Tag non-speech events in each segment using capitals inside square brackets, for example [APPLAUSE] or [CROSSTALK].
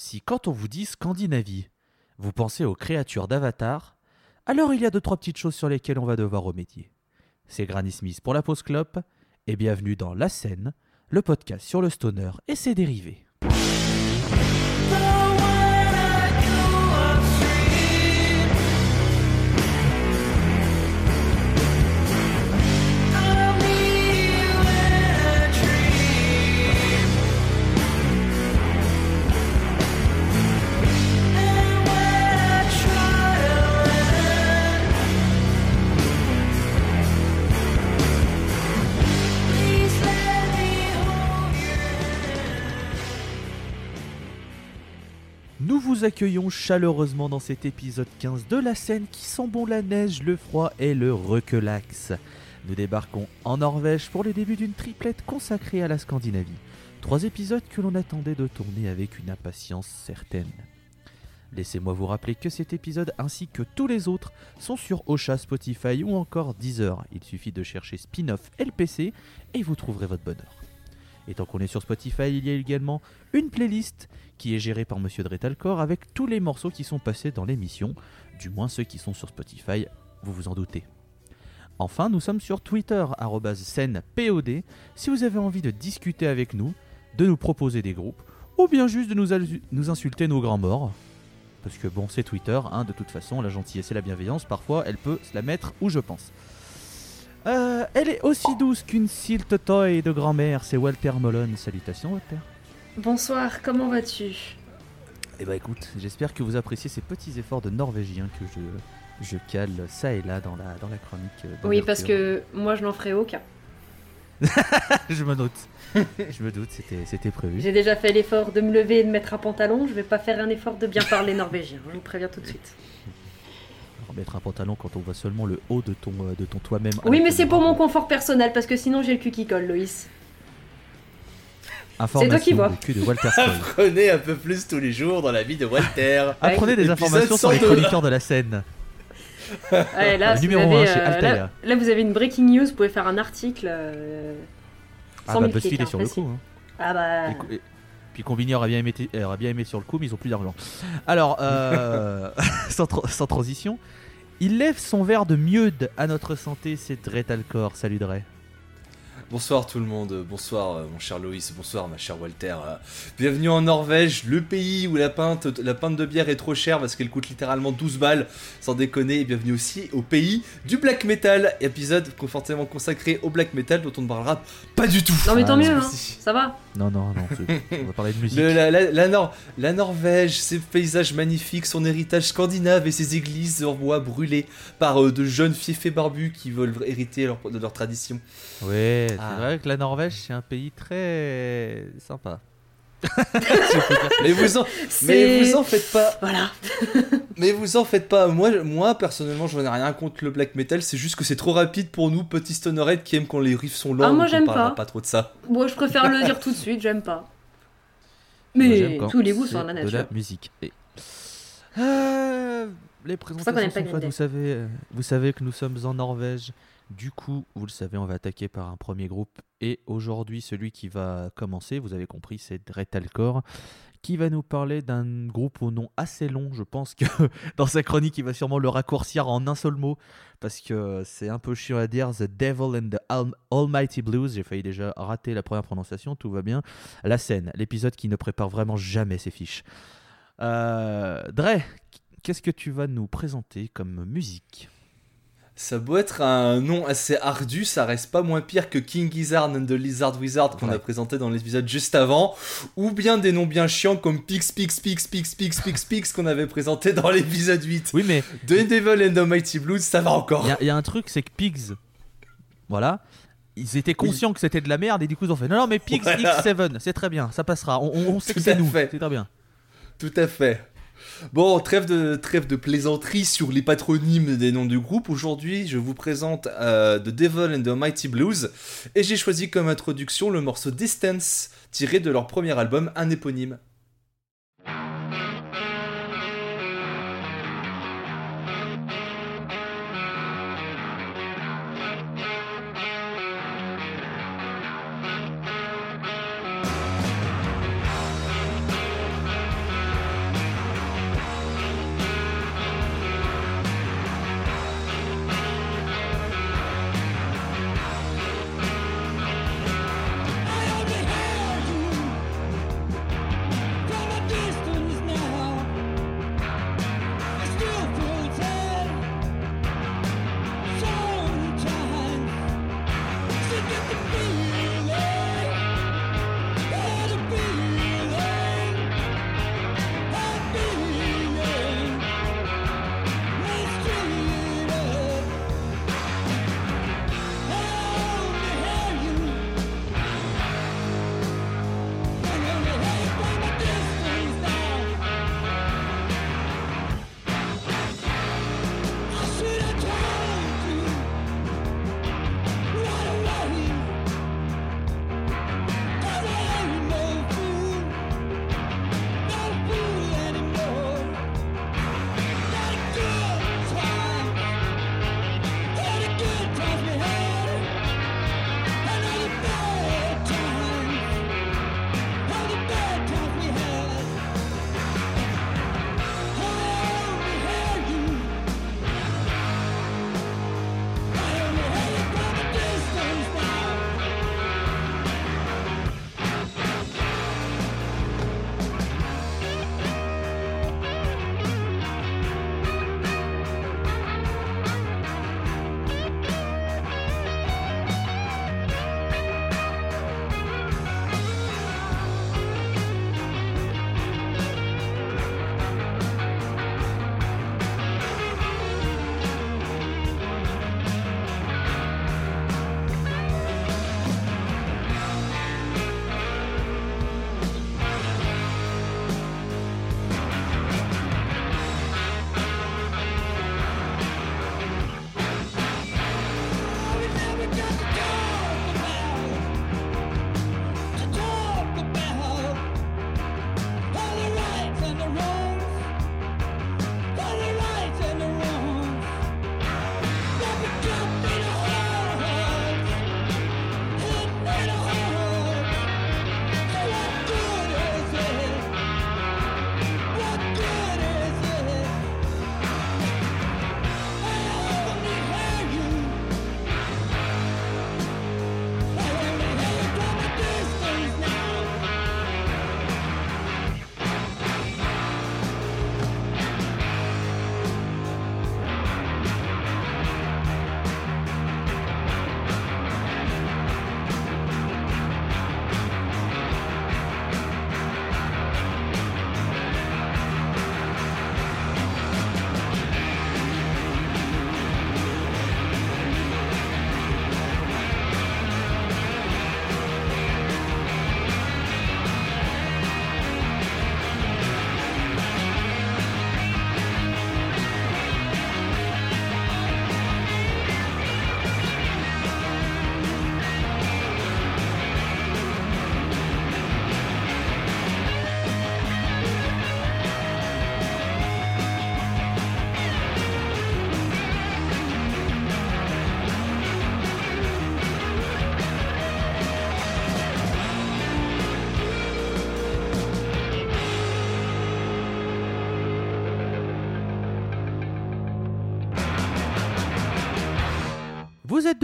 Si quand on vous dit Scandinavie, vous pensez aux créatures d'Avatar, alors il y a deux trois petites choses sur lesquelles on va devoir remédier. C'est Granny Smith pour la pause clope et bienvenue dans La Scène, le podcast sur le stoner et ses dérivés. Accueillons chaleureusement dans cet épisode 15 de la scène qui sent bon la neige, le froid et le requelax. Nous débarquons en Norvège pour le début d'une triplette consacrée à la Scandinavie. Trois épisodes que l'on attendait de tourner avec une impatience certaine. Laissez-moi vous rappeler que cet épisode ainsi que tous les autres sont sur Ocha, Spotify ou encore Deezer. Il suffit de chercher spin-off LPC et vous trouverez votre bonheur. Et tant qu'on est sur Spotify, il y a également une playlist qui est gérée par Monsieur Dretalcor avec tous les morceaux qui sont passés dans l'émission, du moins ceux qui sont sur Spotify, vous vous en doutez. Enfin, nous sommes sur Twitter, scène_pod, si vous avez envie de discuter avec nous, de nous proposer des groupes, ou bien juste de nous, insulter nos grands morts. Parce que bon, c'est Twitter, hein, de toute façon, la gentillesse et la bienveillance, parfois, elle peut se la mettre où je pense. Euh, elle est aussi douce qu'une silt toy de grand-mère, c'est Walter Molon. Salutations, Walter. Bonsoir, comment vas-tu? Eh bah écoute, j'espère que vous appréciez ces petits efforts de norvégien que je, je cale ça et là dans la, dans la chronique. euh, Oui, parce que moi je n'en ferai aucun. [LAUGHS] je me doute. [LAUGHS] je me doute, c'était, prévu. J'ai déjà fait l'effort de me lever et de mettre un pantalon, je vais pas faire un effort de bien parler norvégien, je vous préviens tout de suite. [LAUGHS] Remettre un pantalon quand on voit seulement le haut de ton, euh, de ton toi-même. Oui, mais c'est pour mon confort personnel, parce que sinon j'ai le cul qui colle, Loïs. Information, toi qui vois. Le cul de Walter Coll. Apprenez un peu plus tous les jours dans la vie de Walter. [LAUGHS] Apprenez des informations sur les 102. chroniqueurs de la scène. Ouais, là, Le vous numéro avez, un chez euh, Altea. là, là, vous avez une breaking news, vous pouvez faire un article. euh, Ah 100 bah 000 BuzzFeed est hein, sur le facile. coup. hein. Ah bah. Et co- et- Puis Combini aurait bien, aimé, aurait bien aimé sur le coup, mais ils ont plus d'argent. Alors, euh, [LAUGHS] [LAUGHS] sans, tra- sans transition, il lève son verre de mieude à notre santé, c'est Dretalcor. Salut Dre. Bonsoir tout le monde, bonsoir euh, mon cher Loïs, bonsoir ma chère Walter. Euh, Bienvenue en Norvège, le pays où la pinte, la pinte de bière est trop chère parce qu'elle coûte littéralement 12 balles, sans déconner. Et bienvenue aussi au pays du black metal, épisode confortablement consacré au black metal dont on ne parlera pas du tout. Non, mais tant Ah, mieux, hein. ça va. Non, non, non, on va parler de musique. [LAUGHS] Le- la, la- la Nor- la Norvège, ses paysages magnifiques, son héritage scandinave et ses églises en bois brûlées par euh, de jeunes fiefés barbus qui veulent hériter leur- de leur tradition. Ouais, c'est Ah. vrai que la Norvège, c'est un pays très sympa. [LAUGHS] Mais vous en, mais C'est- vous en faites pas. Voilà. [LAUGHS] Mais vous en faites pas. Moi, moi personnellement, j'en ai rien contre le black metal. C'est juste que c'est trop rapide pour nous, petits stonerheads qui aiment quand les riffs sont lents. Ah, moi, j'aime pas. pas trop de ça. Moi, je préfère le dire tout de suite, j'aime pas. Mais tous les goûts sont dans la De nature. la musique. Et- Euh, les présentations sont faites, vous savez, euh, vous savez que nous sommes en Norvège. Du coup, vous le savez, on va attaquer par un premier groupe. Et aujourd'hui, celui qui va commencer, vous avez compris, c'est Dretalcor, qui va nous parler d'un groupe au nom assez long. Je pense que [LAUGHS] dans sa chronique, il va sûrement le raccourcir en un seul mot, parce que c'est un peu chiant à dire. The Devil and the Al- Almighty Blues. J'ai failli déjà rater la première prononciation, tout va bien. La scène, l'épisode qui ne prépare vraiment jamais ses fiches. Euh, Dre, qu'est-ce que tu vas nous présenter comme musique? Ça doit être un nom assez ardu, ça reste pas moins pire que King Gizzard and the Lizard Wizard qu'on Ouais. a présenté dans l'épisode juste avant, ou bien des noms bien chiants comme Pix Pix Pix Pix Pix Pix Pix qu'on avait présenté dans l'épisode 8. Oui, mais The Devil and the Mighty Blues, ça va encore. il y, a- il y a un truc, c'est que Pigs, voilà, ils étaient conscients que c'était de la merde et du coup ils ont fait non, non, mais Pigs Voilà. X7, c'est très bien, ça passera. On, on- on sait que c'est nous, fait. c'est très bien. Tout à fait. Bon, trêve de, plaisanterie sur les patronymes des noms du groupe. Aujourd'hui, je vous présente euh, The Devil and the Mighty Blues. Et j'ai choisi comme introduction le morceau Distance, tiré de leur premier album, un éponyme.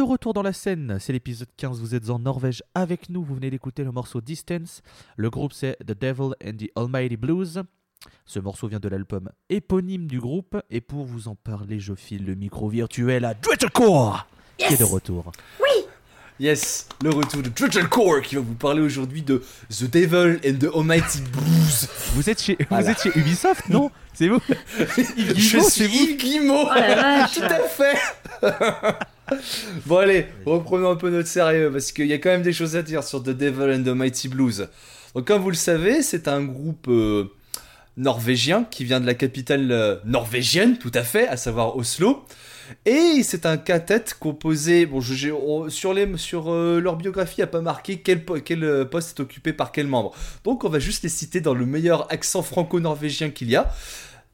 Retour dans la scène, c'est l'épisode 15, vous êtes en Norvège avec nous, vous venez d'écouter le morceau Distance. Le groupe c'est The Devil and the Almighty Blues. Ce morceau vient de l'album éponyme du groupe et pour vous en parler, je file le micro virtuel à Dwittercore qui est de retour. Yes, le retour de Triple Core qui va vous parler aujourd'hui de The Devil and the Almighty Blues. Vous êtes chez, vous êtes chez Ubisoft, non? C'est vous [LAUGHS] Yves Je Guillemot, suis c'est vous Yves Guillemot. Oh la vache Tout à fait [LAUGHS] [LAUGHS] Bon allez, reprenons un peu notre sérieux parce qu'il y a quand même des choses à dire sur The Devil and the Mighty Blues. Donc comme vous le savez, c'est un groupe euh, norvégien qui vient de la capitale euh, norvégienne, tout à fait, à savoir Oslo. Et c'est un quintet composé, bon, je- on- sur, euh, leur biographie, il n'y a pas marqué quel, po- quel poste est occupé par quel membre. Donc on va juste les citer dans le meilleur accent franco-norvégien qu'il y a.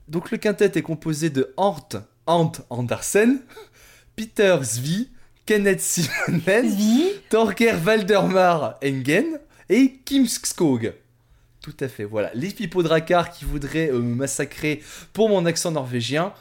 Donc le quintet est composé de Art, Ant Andersen, Peter Zvi, Kenneth Simonen, Torger Valdemar Engen et Kim Skog. Tout à fait, voilà. Les pipodracars qui voudraient euh, me massacrer pour mon accent norvégien,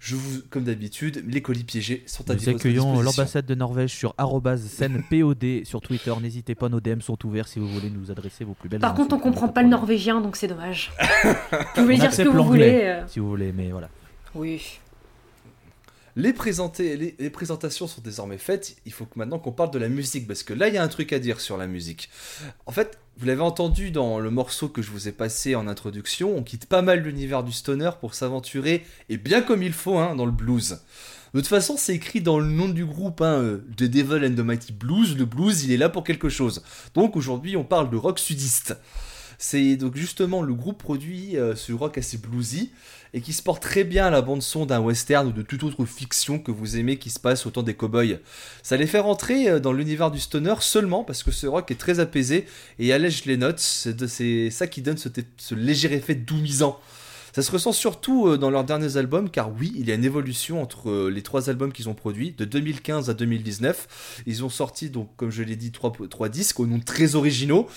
je vous, comme d'habitude, les colis piégés sont à Nous votre accueillons disposition. l'ambassade de Norvège sur scènepod sur Twitter. N'hésitez pas, nos DM sont ouverts si vous voulez nous adresser vos plus belles Par contre, on comprend pas le norvégien, donc c'est dommage. [LAUGHS] Vous pouvez On dire ce que vous voulez. euh. Si vous voulez, mais voilà. Oui. Les, présentations sont désormais faites. Il faut que maintenant qu'on parle de la musique, parce que là, il y a un truc à dire sur la musique. En fait, vous l'avez entendu dans le morceau que je vous ai passé en introduction, on quitte pas mal l'univers du stoner pour s'aventurer, et bien comme il faut, hein, dans le blues. De toute façon, c'est écrit dans le nom du groupe, hein, euh, The Devil and the Mighty Blues. Le blues, il est là pour quelque chose. Donc aujourd'hui, on parle de rock sudiste. C'est donc justement le groupe produit euh, ce rock assez bluesy et qui se porte très bien à la bande son d'un western ou de toute autre fiction que vous aimez qui se passe au temps des cowboys. Ça les fait rentrer euh, dans l'univers du stoner seulement parce que ce rock est très apaisé et allège les notes. C'est ça qui donne ce léger effet doumisant. Ça se ressent surtout euh, dans leurs derniers albums, car oui, il y a une évolution entre euh, les trois albums qu'ils ont produits, de 2015 à 2019. Ils ont sorti, donc, comme je l'ai dit, trois, trois disques aux noms très originaux.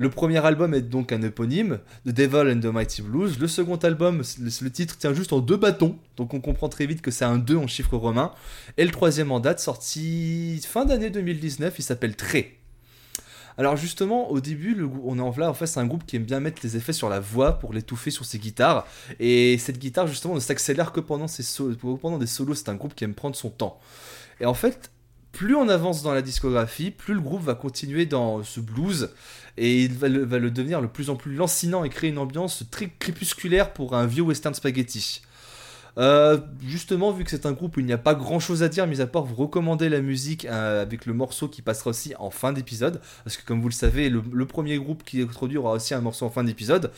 Le premier album est donc un éponyme, The Devil and the Mighty Blues. Le second album, le, titre tient juste en deux bâtons, donc on comprend très vite que c'est un 2 en chiffre romain. Et le troisième en date, sorti fin d'année 2019, il s'appelle Tré. Alors justement, au début, on est en là, en fait, c'est un groupe qui aime bien mettre les effets sur la voix pour l'étouffer sur ses guitares. Et cette guitare, justement, ne s'accélère que pendant, ses pendant des solos. C'est un groupe qui aime prendre son temps. Et en fait, plus on avance dans la discographie, plus le groupe va continuer dans ce blues et il va le, le devenir le plus en plus lancinant et créer une ambiance très crépusculaire pour un vieux western spaghetti. Euh, justement, vu que c'est un groupe où il n'y a pas grand chose à dire, mis à part vous recommander la musique euh, avec le morceau qui passera aussi en fin d'épisode, parce que comme vous le savez, le, premier groupe qui introduit aura aussi un morceau en fin d'épisode.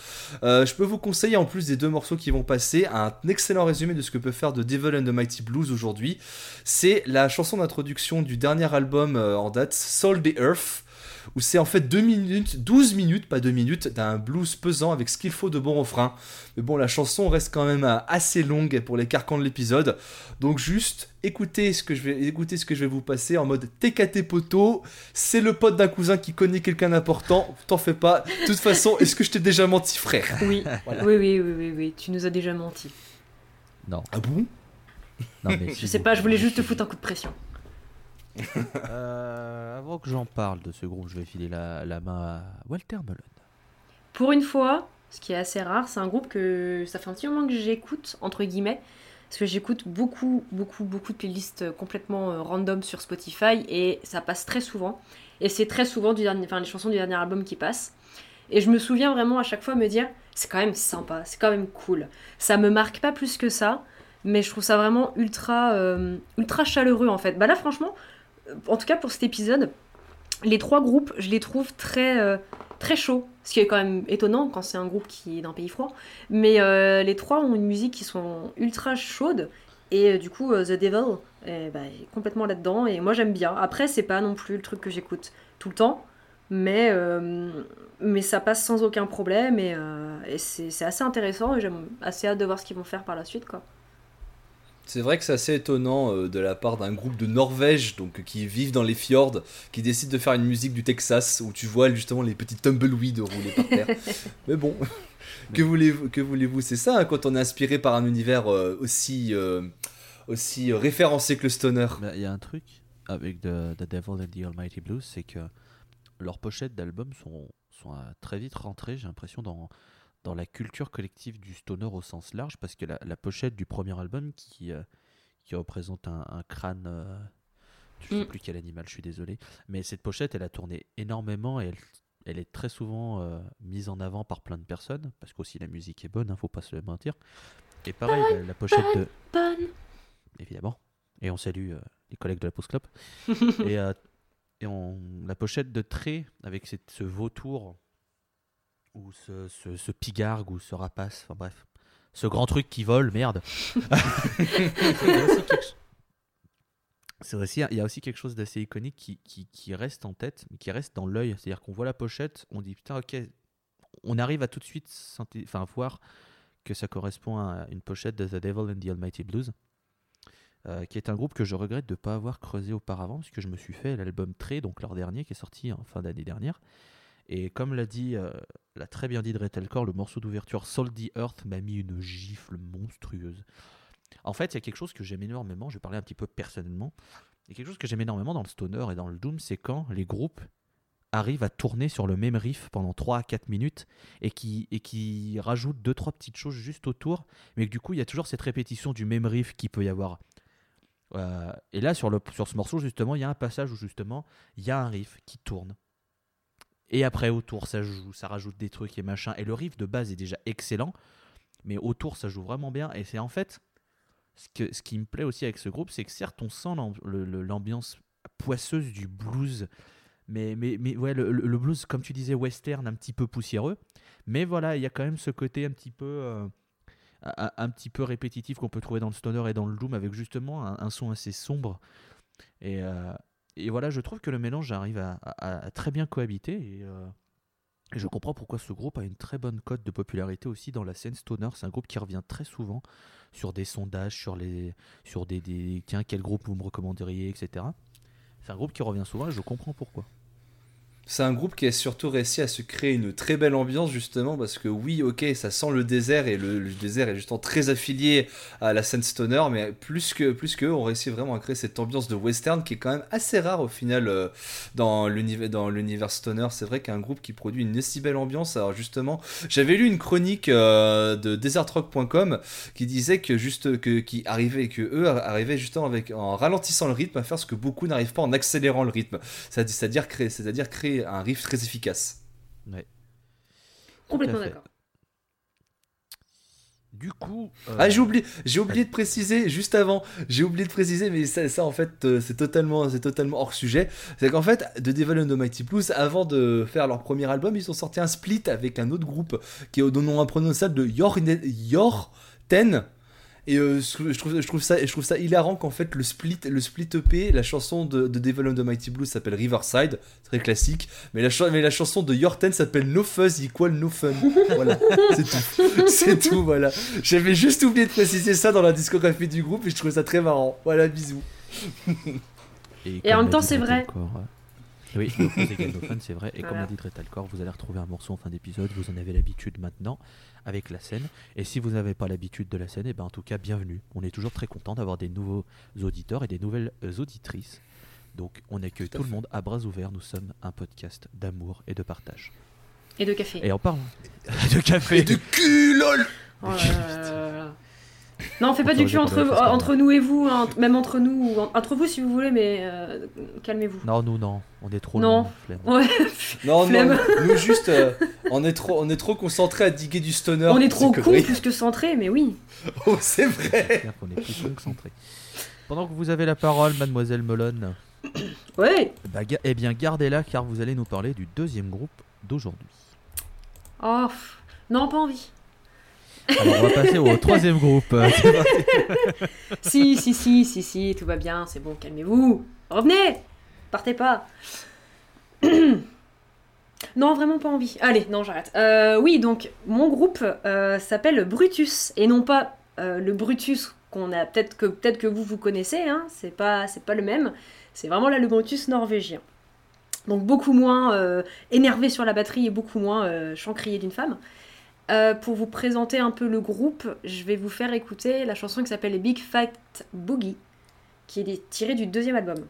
Euh, je peux vous conseiller, en plus des deux morceaux qui vont passer, un excellent résumé de ce que peut faire The Devil and the Mighty Blues aujourd'hui. C'est la chanson d'introduction du dernier album en date, Soul the Earth où c'est en fait 2 minutes, 12 minutes, pas 2 minutes, d'un blues pesant avec ce qu'il faut de bon refrain. Mais bon, la chanson reste quand même euh, assez longue pour les carcans de l'épisode. Donc juste, écoutez ce que je vais, écoutez ce que je vais vous passer en mode TKT poteau. C'est le pote d'un cousin qui connaît quelqu'un d'important. T'en fais pas. De toute façon, est-ce que je t'ai déjà menti, frère? Oui. [LAUGHS] Voilà. oui, oui, oui, oui, oui. Tu nous as déjà menti. Non, Ah bon? Non mais Je sais pas, je voulais juste te foutre un coup de pression. Euh, que j'en parle de ce groupe, je vais filer la, main à Walter Mullen. Pour une fois, ce qui est assez rare, c'est un groupe que ça fait un petit moment que j'écoute, entre guillemets, parce que j'écoute beaucoup, beaucoup, beaucoup de playlists complètement euh, random sur Spotify et ça passe très souvent. Et c'est très souvent du dernier, enfin, les chansons du dernier album qui passent. Et je me souviens vraiment à chaque fois me dire, c'est quand même sympa, c'est quand même cool. Ça me marque pas plus que ça, mais je trouve ça vraiment ultra, euh, ultra chaleureux en fait. Bah là, franchement, euh, en tout cas pour cet épisode, les trois groupes, je les trouve très, euh, très chauds. Ce qui est quand même étonnant quand c'est un groupe qui est d'un pays froid. Mais euh, les trois ont une musique qui sont ultra chaude. Et euh, du coup, The Devil bah, est complètement là-dedans. Et moi, j'aime bien. Après, c'est pas non plus le truc que j'écoute tout le temps. Mais, mais ça passe sans aucun problème. Et, c'est assez intéressant. Et j'aime assez hâte de voir ce qu'ils vont faire par la suite. Quoi. C'est vrai que c'est assez étonnant euh, de la part d'un groupe de Norvège, donc qui vivent dans les fjords, qui décide de faire une musique du Texas où tu vois justement les petits tumbleweeds rouler par terre. [LAUGHS] Mais bon, que voulez-vous que voulez-vous? C'est ça hein, quand on est inspiré par un univers euh, aussi euh, aussi euh, référencé que le stoner. Il y a un truc. avec The, The Devil and the Almighty Blues, c'est que leurs pochettes d'albums sont, sont euh, très vite rentrées, j'ai l'impression, dans, dans la culture collective du stoner au sens large, parce que la, la pochette du premier album qui, euh, qui représente un, un crâne, euh, je ne sais Mm. plus quel animal, je suis désolé, mais cette pochette, elle a tourné énormément et elle, elle est très souvent euh, mise en avant par plein de personnes, parce qu'aussi la musique est bonne, hein, faut pas se le mentir. Et pareil, la, la pochette de... Bonne. Évidemment. Et on salue euh, les collègues de la Pause Club. [LAUGHS] et et on, la pochette de trait avec cette- ce vautour ou ce, ce, ce pigargue ou ce rapace, enfin bref, ce grand truc qui vole, merde. [LAUGHS] C'est aussi, il y a aussi quelque chose d'assez iconique qui, qui, qui reste en tête, mais qui reste dans l'œil. C'est-à-dire qu'on voit la pochette, on dit putain, ok, on arrive à tout de suite enfin, voir que ça correspond à une pochette de The Devil and the Almighty Blues, euh, qui est un groupe que je regrette de ne pas avoir creusé auparavant, puisque je me suis fait l'album Tré, donc leur dernier, qui est sorti en fin d'année dernière. Et comme l'a dit, euh, l'a très bien dit Dretelcore, le morceau d'ouverture Soul the Earth m'a mis une gifle monstrueuse. En fait, il y a quelque chose que j'aime énormément, je vais parler un petit peu personnellement, il y a quelque chose que j'aime énormément dans le stoner et dans le doom, c'est quand les groupes arrivent à tourner sur le même riff pendant 3 à 4 minutes et qui, et qui rajoutent 2-3 petites choses juste autour, mais que du coup, il y a toujours cette répétition du même riff qui peut y avoir. Euh, et là, sur, le, sur ce morceau, justement, il y a un passage où justement, il y a un riff qui tourne. Et après, autour, ça joue, ça rajoute des trucs et machin. Et le riff de base est déjà excellent, mais autour, ça joue vraiment bien. Et c'est en fait, ce, qui me plaît aussi avec ce groupe, c'est que certes, on sent l'ambiance poisseuse du blues, mais, mais, mais ouais, le, blues, comme tu disais, western, un petit peu poussiéreux. Mais voilà, il y a quand même ce côté un petit peu, euh, un, petit peu répétitif qu'on peut trouver dans le stoner et dans le doom, avec justement un, un son assez sombre. Et, euh, et voilà, je trouve que le mélange arrive à, très bien cohabiter. Et, euh, et je comprends pourquoi ce groupe a une très bonne cote de popularité aussi dans la scène stoner. C'est un groupe qui revient très souvent sur des sondages, sur les, sur des, des tiens quel groupe vous me recommanderiez, etc. C'est un groupe qui revient souvent et je comprends pourquoi. C'est un groupe qui a surtout réussi à se créer une très belle ambiance justement parce que oui ok ça sent le désert et le, désert est justement très affilié à la scène stoner mais plus que plus que on réussit vraiment à créer cette ambiance de western qui est quand même assez rare au final euh, dans l'univers stoner. C'est vrai qu'un groupe qui produit une si belle ambiance alors justement j'avais lu une chronique euh, de desertrock.com qui disait que juste que qui arrivait que eux arrivaient justement avec en ralentissant le rythme à faire ce que beaucoup n'arrivent pas en accélérant le rythme. C'est- c'est-à-dire créer c'est-à-dire créer un riff très efficace. Complètement d'accord. Du coup, euh, Ah, j'ai oublié, j'ai oublié de préciser juste avant. J'ai oublié de préciser, mais ça, ça, en fait, euh, c'est totalement, c'est totalement hors sujet. C'est qu'en fait, The Devil and the Mighty Blues, avant de faire leur premier album, ils ont sorti un split avec un autre groupe qui est au nom imprononçable de Yor, Yor Ten. Et euh, je, trouve, je, trouve ça, je trouve ça hilarant qu'en fait le split, le split EP, la chanson de, de Devil and the Mighty Blues s'appelle Riverside, très classique, mais la, mais la chanson de Your Ten s'appelle No Fuzz Equal No Fun. [LAUGHS] Voilà, c'est tout. C'est tout, voilà. J'avais juste oublié de préciser ça dans la discographie du groupe et je trouvais ça très marrant. Voilà, bisous. [LAUGHS] Et en même temps, c'est vrai. Oui, No Fuzz égale No Fun, c'est vrai. Et comme l'a dit Dretalcore, vous allez retrouver un morceau en fin d'épisode. Vous en avez l'habitude maintenant avec la scène. Et si vous n'avez pas l'habitude de la scène, et ben en tout cas, bienvenue. On est toujours très content d'avoir des nouveaux auditeurs et des nouvelles euh, auditrices. Donc, on accueille Tout tout, le monde à bras ouverts. Nous sommes un podcast d'amour et de partage. Et de café. Et en parlant [LAUGHS] de café, cul, lol Oh là là là là. Non, on fait On pas du cul entre, question. entre nous et vous, hein, même entre nous, ou en- entre vous si vous voulez, mais euh, calmez-vous. non, nous, non, on est trop Non. loin, flemme. Ouais, Non, non, nous juste, euh, on est trop, on est trop concentré à diguer du stoner. on est trop que- cons oui. plus que centrés, mais oui. [LAUGHS] Oh, c'est vrai. Qu'on est plus concentré. Pendant que vous avez la parole, mademoiselle Molonne, [COUGHS] Ouais. bah, eh bien gardez-la car vous allez nous parler du deuxième groupe d'aujourd'hui. Oh, non, pas envie. Alors on va passer au troisième groupe. [LAUGHS] Si, si, si, si, si, tout va bien, c'est bon, calmez-vous. Revenez Partez pas. [CLEARS THROAT] non, vraiment pas envie. Allez, non, j'arrête. Euh, oui, donc, mon groupe euh, s'appelle Brutus, et non pas euh, le Brutus qu'on a peut-être que, peut que vous, vous connaissez, hein, c'est pas, c'est pas le même. C'est vraiment là le Brutus norvégien. Donc beaucoup moins euh, énervé sur la batterie et beaucoup moins euh, chant crié d'une femme. Euh, pour vous présenter un peu le groupe, je vais vous faire écouter la chanson qui s'appelle Big Fat Boogie, qui est tirée du deuxième album.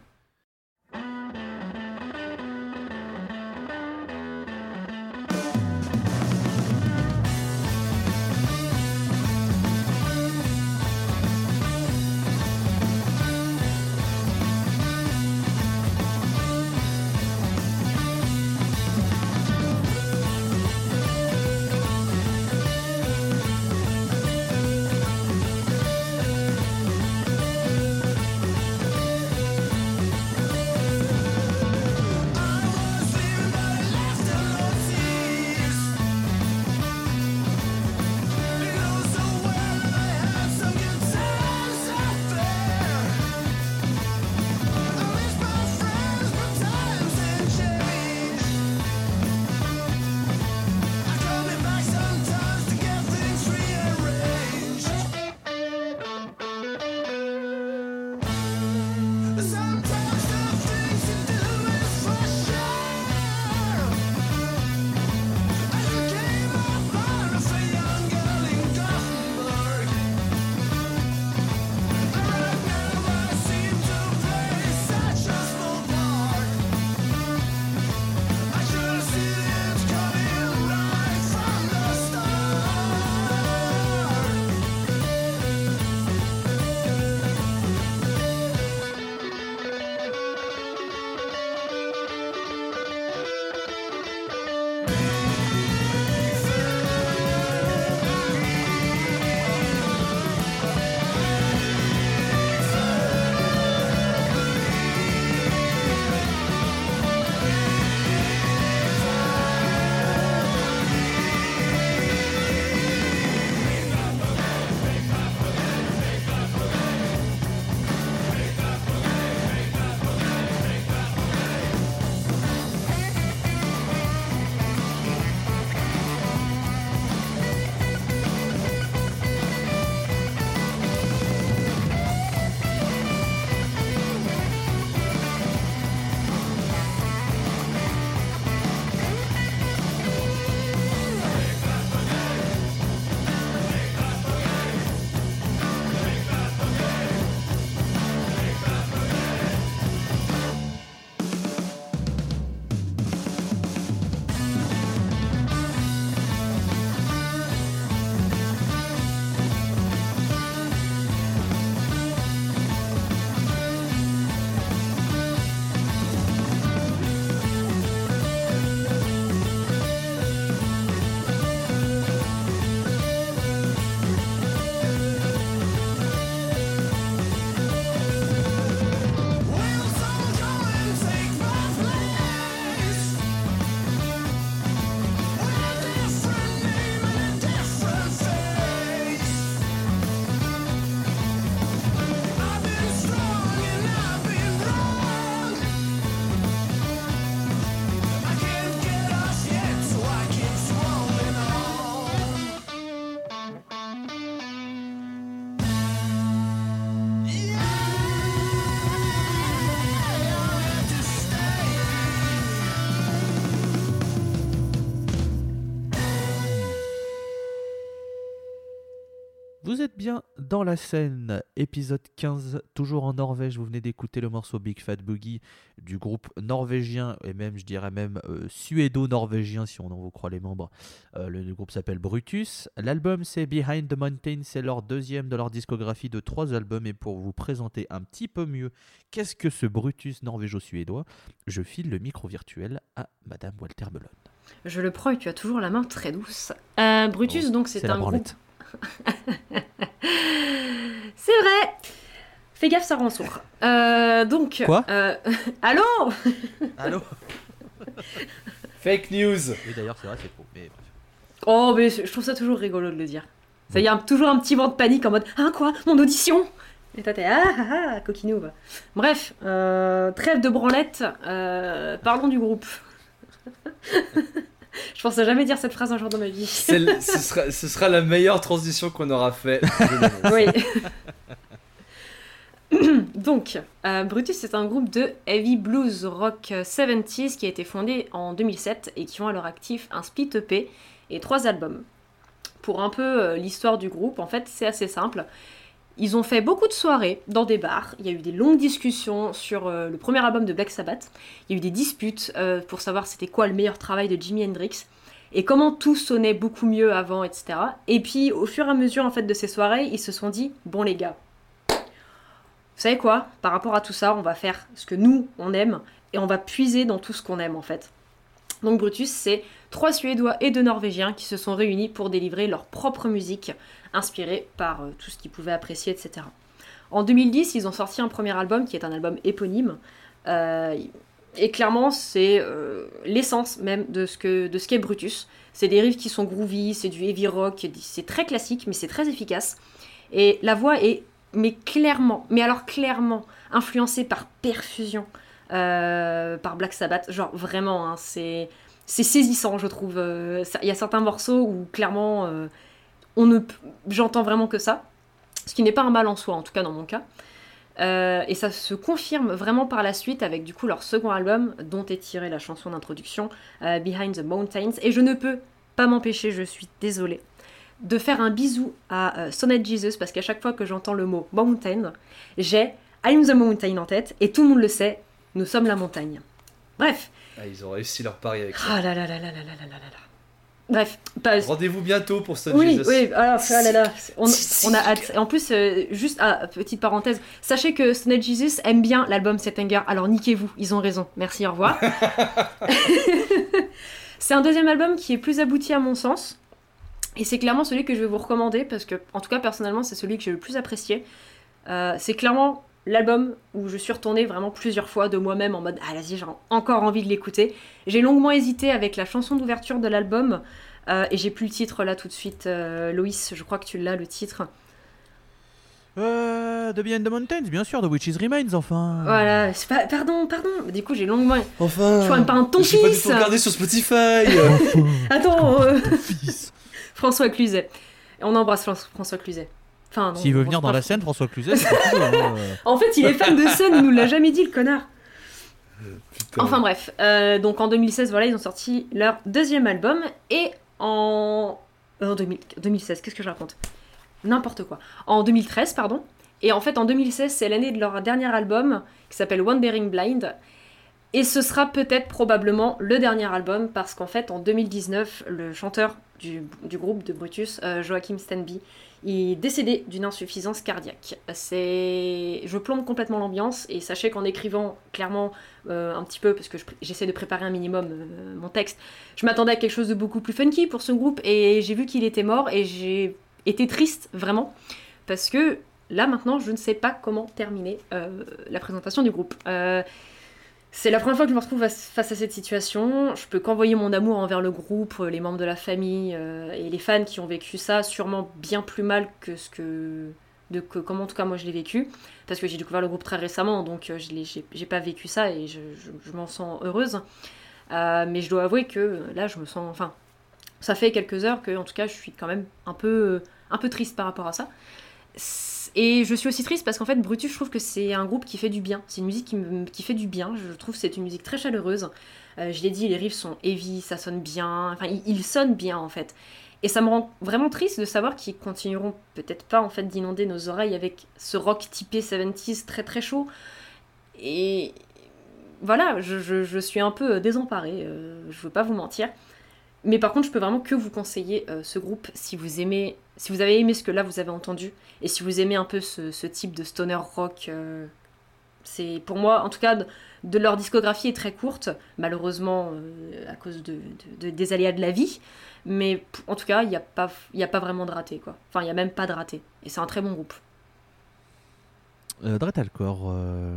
Dans la scène, épisode 15, toujours en Norvège. Vous venez d'écouter le morceau Big Fat Boogie du groupe norvégien et même, je dirais même euh, suédo-norvégien si on en vous croit les membres. Euh, le, le groupe s'appelle Brutus. L'album c'est Behind the Mountain, c'est leur deuxième de leur discographie de trois albums. Et pour vous présenter un petit peu mieux qu'est-ce que ce Brutus norvégo-suédois, je file le micro virtuel à Madame Walter Melon. Je le prends et tu as toujours la main très douce. Euh, Brutus, Oh, donc, c'est un groupe. [LAUGHS] C'est vrai Fais gaffe, ça rend sourd. Euh, donc. Quoi euh, [LAUGHS] Allô [LAUGHS] Allô Fake news Oui d'ailleurs c'est vrai c'est faux. Mais bref. Oh, mais je trouve ça toujours rigolo de le dire. Ça y a un- toujours un petit vent de panique en mode Ah, quoi Mon audition Et toi, t'es Ah, ah, ah, coquinou. va. Bref, euh, trêve de branlette, euh, parlons du groupe. [LAUGHS] je pensais jamais dire cette phrase un jour dans ma vie. Ce, sera, ce sera la meilleure transition qu'on aura fait. [LAUGHS] Oui. [COUGHS] Donc, euh, Brutus, c'est un groupe de heavy blues rock 70s qui a été fondé en 2007 et qui ont à leur actif un split EP et trois albums. Pour un peu euh, l'histoire du groupe, en fait, c'est assez simple. Ils ont fait beaucoup de soirées dans des bars. Il y a eu des longues discussions sur euh, le premier album de Black Sabbath. Il y a eu des disputes euh, pour savoir c'était quoi le meilleur travail de Jimi Hendrix et comment tout sonnait beaucoup mieux avant, etc. Et puis, au fur et à mesure en fait de ces soirées, ils se sont dit bon les gars, vous savez quoi? Par rapport à tout ça, on va faire ce que nous on aime et on va puiser dans tout ce qu'on aime en fait. Donc Brutus, c'est trois Suédois et deux Norvégiens qui se sont réunis pour délivrer leur propre musique, inspirée par euh, tout ce qu'ils pouvaient apprécier, etc. En 2010, ils ont sorti un premier album qui est un album éponyme. Euh, et clairement, c'est euh, l'essence même de ce ce qu'est Brutus. C'est des riffs qui sont groovy, c'est du heavy rock, c'est très classique, mais c'est très efficace. Et la voix est, mais clairement, mais alors clairement, influencée par Perfusion, par Black Sabbath. Genre vraiment, hein, c'est c'est saisissant, je trouve. Euh, Il y a certains morceaux où clairement, euh, on ne, j'entends vraiment que ça, ce qui n'est pas un mal en soi, en tout cas dans mon cas. Euh, et ça se confirme vraiment par la suite avec du coup leur second album dont est tirée la chanson d'introduction Behind the Mountains et je ne peux pas m'empêcher, je suis désolée, de faire un bisou à euh, Sonnet Jesus parce qu'à chaque fois que j'entends le mot mountain, j'ai I'm the mountain en tête et tout le monde le sait, nous sommes la montagne. Bref, Ah, ils ont réussi leur pari avec ça. ah là là là là là là là là. Bref, pas, Rendez-vous bientôt pour Stone oui, Jesus. oui, alors, ah là là, on, on a hâte. En plus, euh, juste, ah, petite parenthèse, sachez que Snake Jesus aime bien l'album Settinger, alors niquez-vous, ils ont raison. Merci, au revoir. [LAUGHS] c'est un deuxième album qui est plus abouti à mon sens. Et c'est clairement celui que je vais vous recommander parce que, en tout cas, personnellement, c'est celui que j'ai le plus apprécié. Euh, c'est clairement l'album où je suis retournée vraiment plusieurs fois de moi-même en mode Ah, vas-y, j'ai encore envie de l'écouter. J'ai longuement hésité avec la chanson d'ouverture de l'album euh, et j'ai plus le titre là tout de suite. Euh, Loïs, je crois que tu l'as le titre. Euh, The Behind the Mountains, bien sûr, The Witches Remains, enfin. Voilà, pas- pardon, pardon. Du coup, j'ai longuement. Enfin suis même pas un ton J'ai pas fils tout regardé sur Spotify [LAUGHS] Attends, euh, Fils. François Cluzet. Et on embrasse Fran- François Cluzet. Enfin, non, S'il veut venir dans la scène, François Cluzet, c'est pas tout, hein, euh. [LAUGHS] En fait, il est fan de Sun, il nous l'a jamais dit, le connard. Putain. Enfin bref, euh, donc en 2016, voilà, ils ont sorti leur deuxième album et en, euh, en 2000 2016, qu'est-ce que je raconte? N'importe quoi. En 2013, pardon. Et en fait, en 2016, c'est l'année de leur dernier album qui s'appelle Wandering Blind. Et ce sera peut-être probablement le dernier album parce qu'en fait, en 2019, le chanteur du, du groupe de Brutus, euh, Joachim Stenby, il est décédé d'une insuffisance cardiaque. C'est, je plombe complètement l'ambiance et sachez qu'en écrivant clairement euh, un petit peu parce que j'essaie de préparer un minimum euh, mon texte, je m'attendais à quelque chose de beaucoup plus funky pour ce groupe et j'ai vu qu'il était mort et j'ai été triste vraiment parce que là maintenant je ne sais pas comment terminer euh, la présentation du groupe. C'est la première fois que je me retrouve face à cette situation. Je peux qu'envoyer mon amour envers le groupe, euh, les membres de la famille euh, et les fans qui ont vécu ça, sûrement bien plus mal que ce que. De que, comment en tout cas moi je l'ai vécu. Parce que j'ai découvert le groupe très récemment, donc euh, je j'ai pas vécu ça et je, m'en sens heureuse. Mais je dois avouer que là je me sens. Enfin, ça fait quelques heures que en tout cas je suis quand même un peu, un peu triste par rapport à ça. Et je suis aussi triste parce qu'en fait, Brutus, je trouve que c'est un groupe qui fait du bien. C'est une musique qui, fait du bien. Je trouve que c'est une musique très chaleureuse. Euh, je l'ai dit, les riffs sont heavy, ça sonne bien. Enfin, ils, ils sonnent bien en fait. Et ça me rend vraiment triste de savoir qu'ils continueront peut-être pas en fait d'inonder nos oreilles avec ce rock typé 70s très très chaud. Et voilà, je, suis un peu désemparée, euh, je veux pas vous mentir. Mais par contre, je peux vraiment que vous conseiller euh, ce groupe si vous aimez, si vous avez aimé ce que là vous avez entendu et si vous aimez un peu ce, type de stoner rock. Euh, c'est pour moi, en tout cas, de, leur discographie est très courte, malheureusement à cause de, des aléas de la vie. Mais en tout cas, il n'y a, pas, a pas vraiment de raté, quoi. Enfin, il n'y a même pas de raté. Et c'est un très bon groupe. Euh, Dretalcor,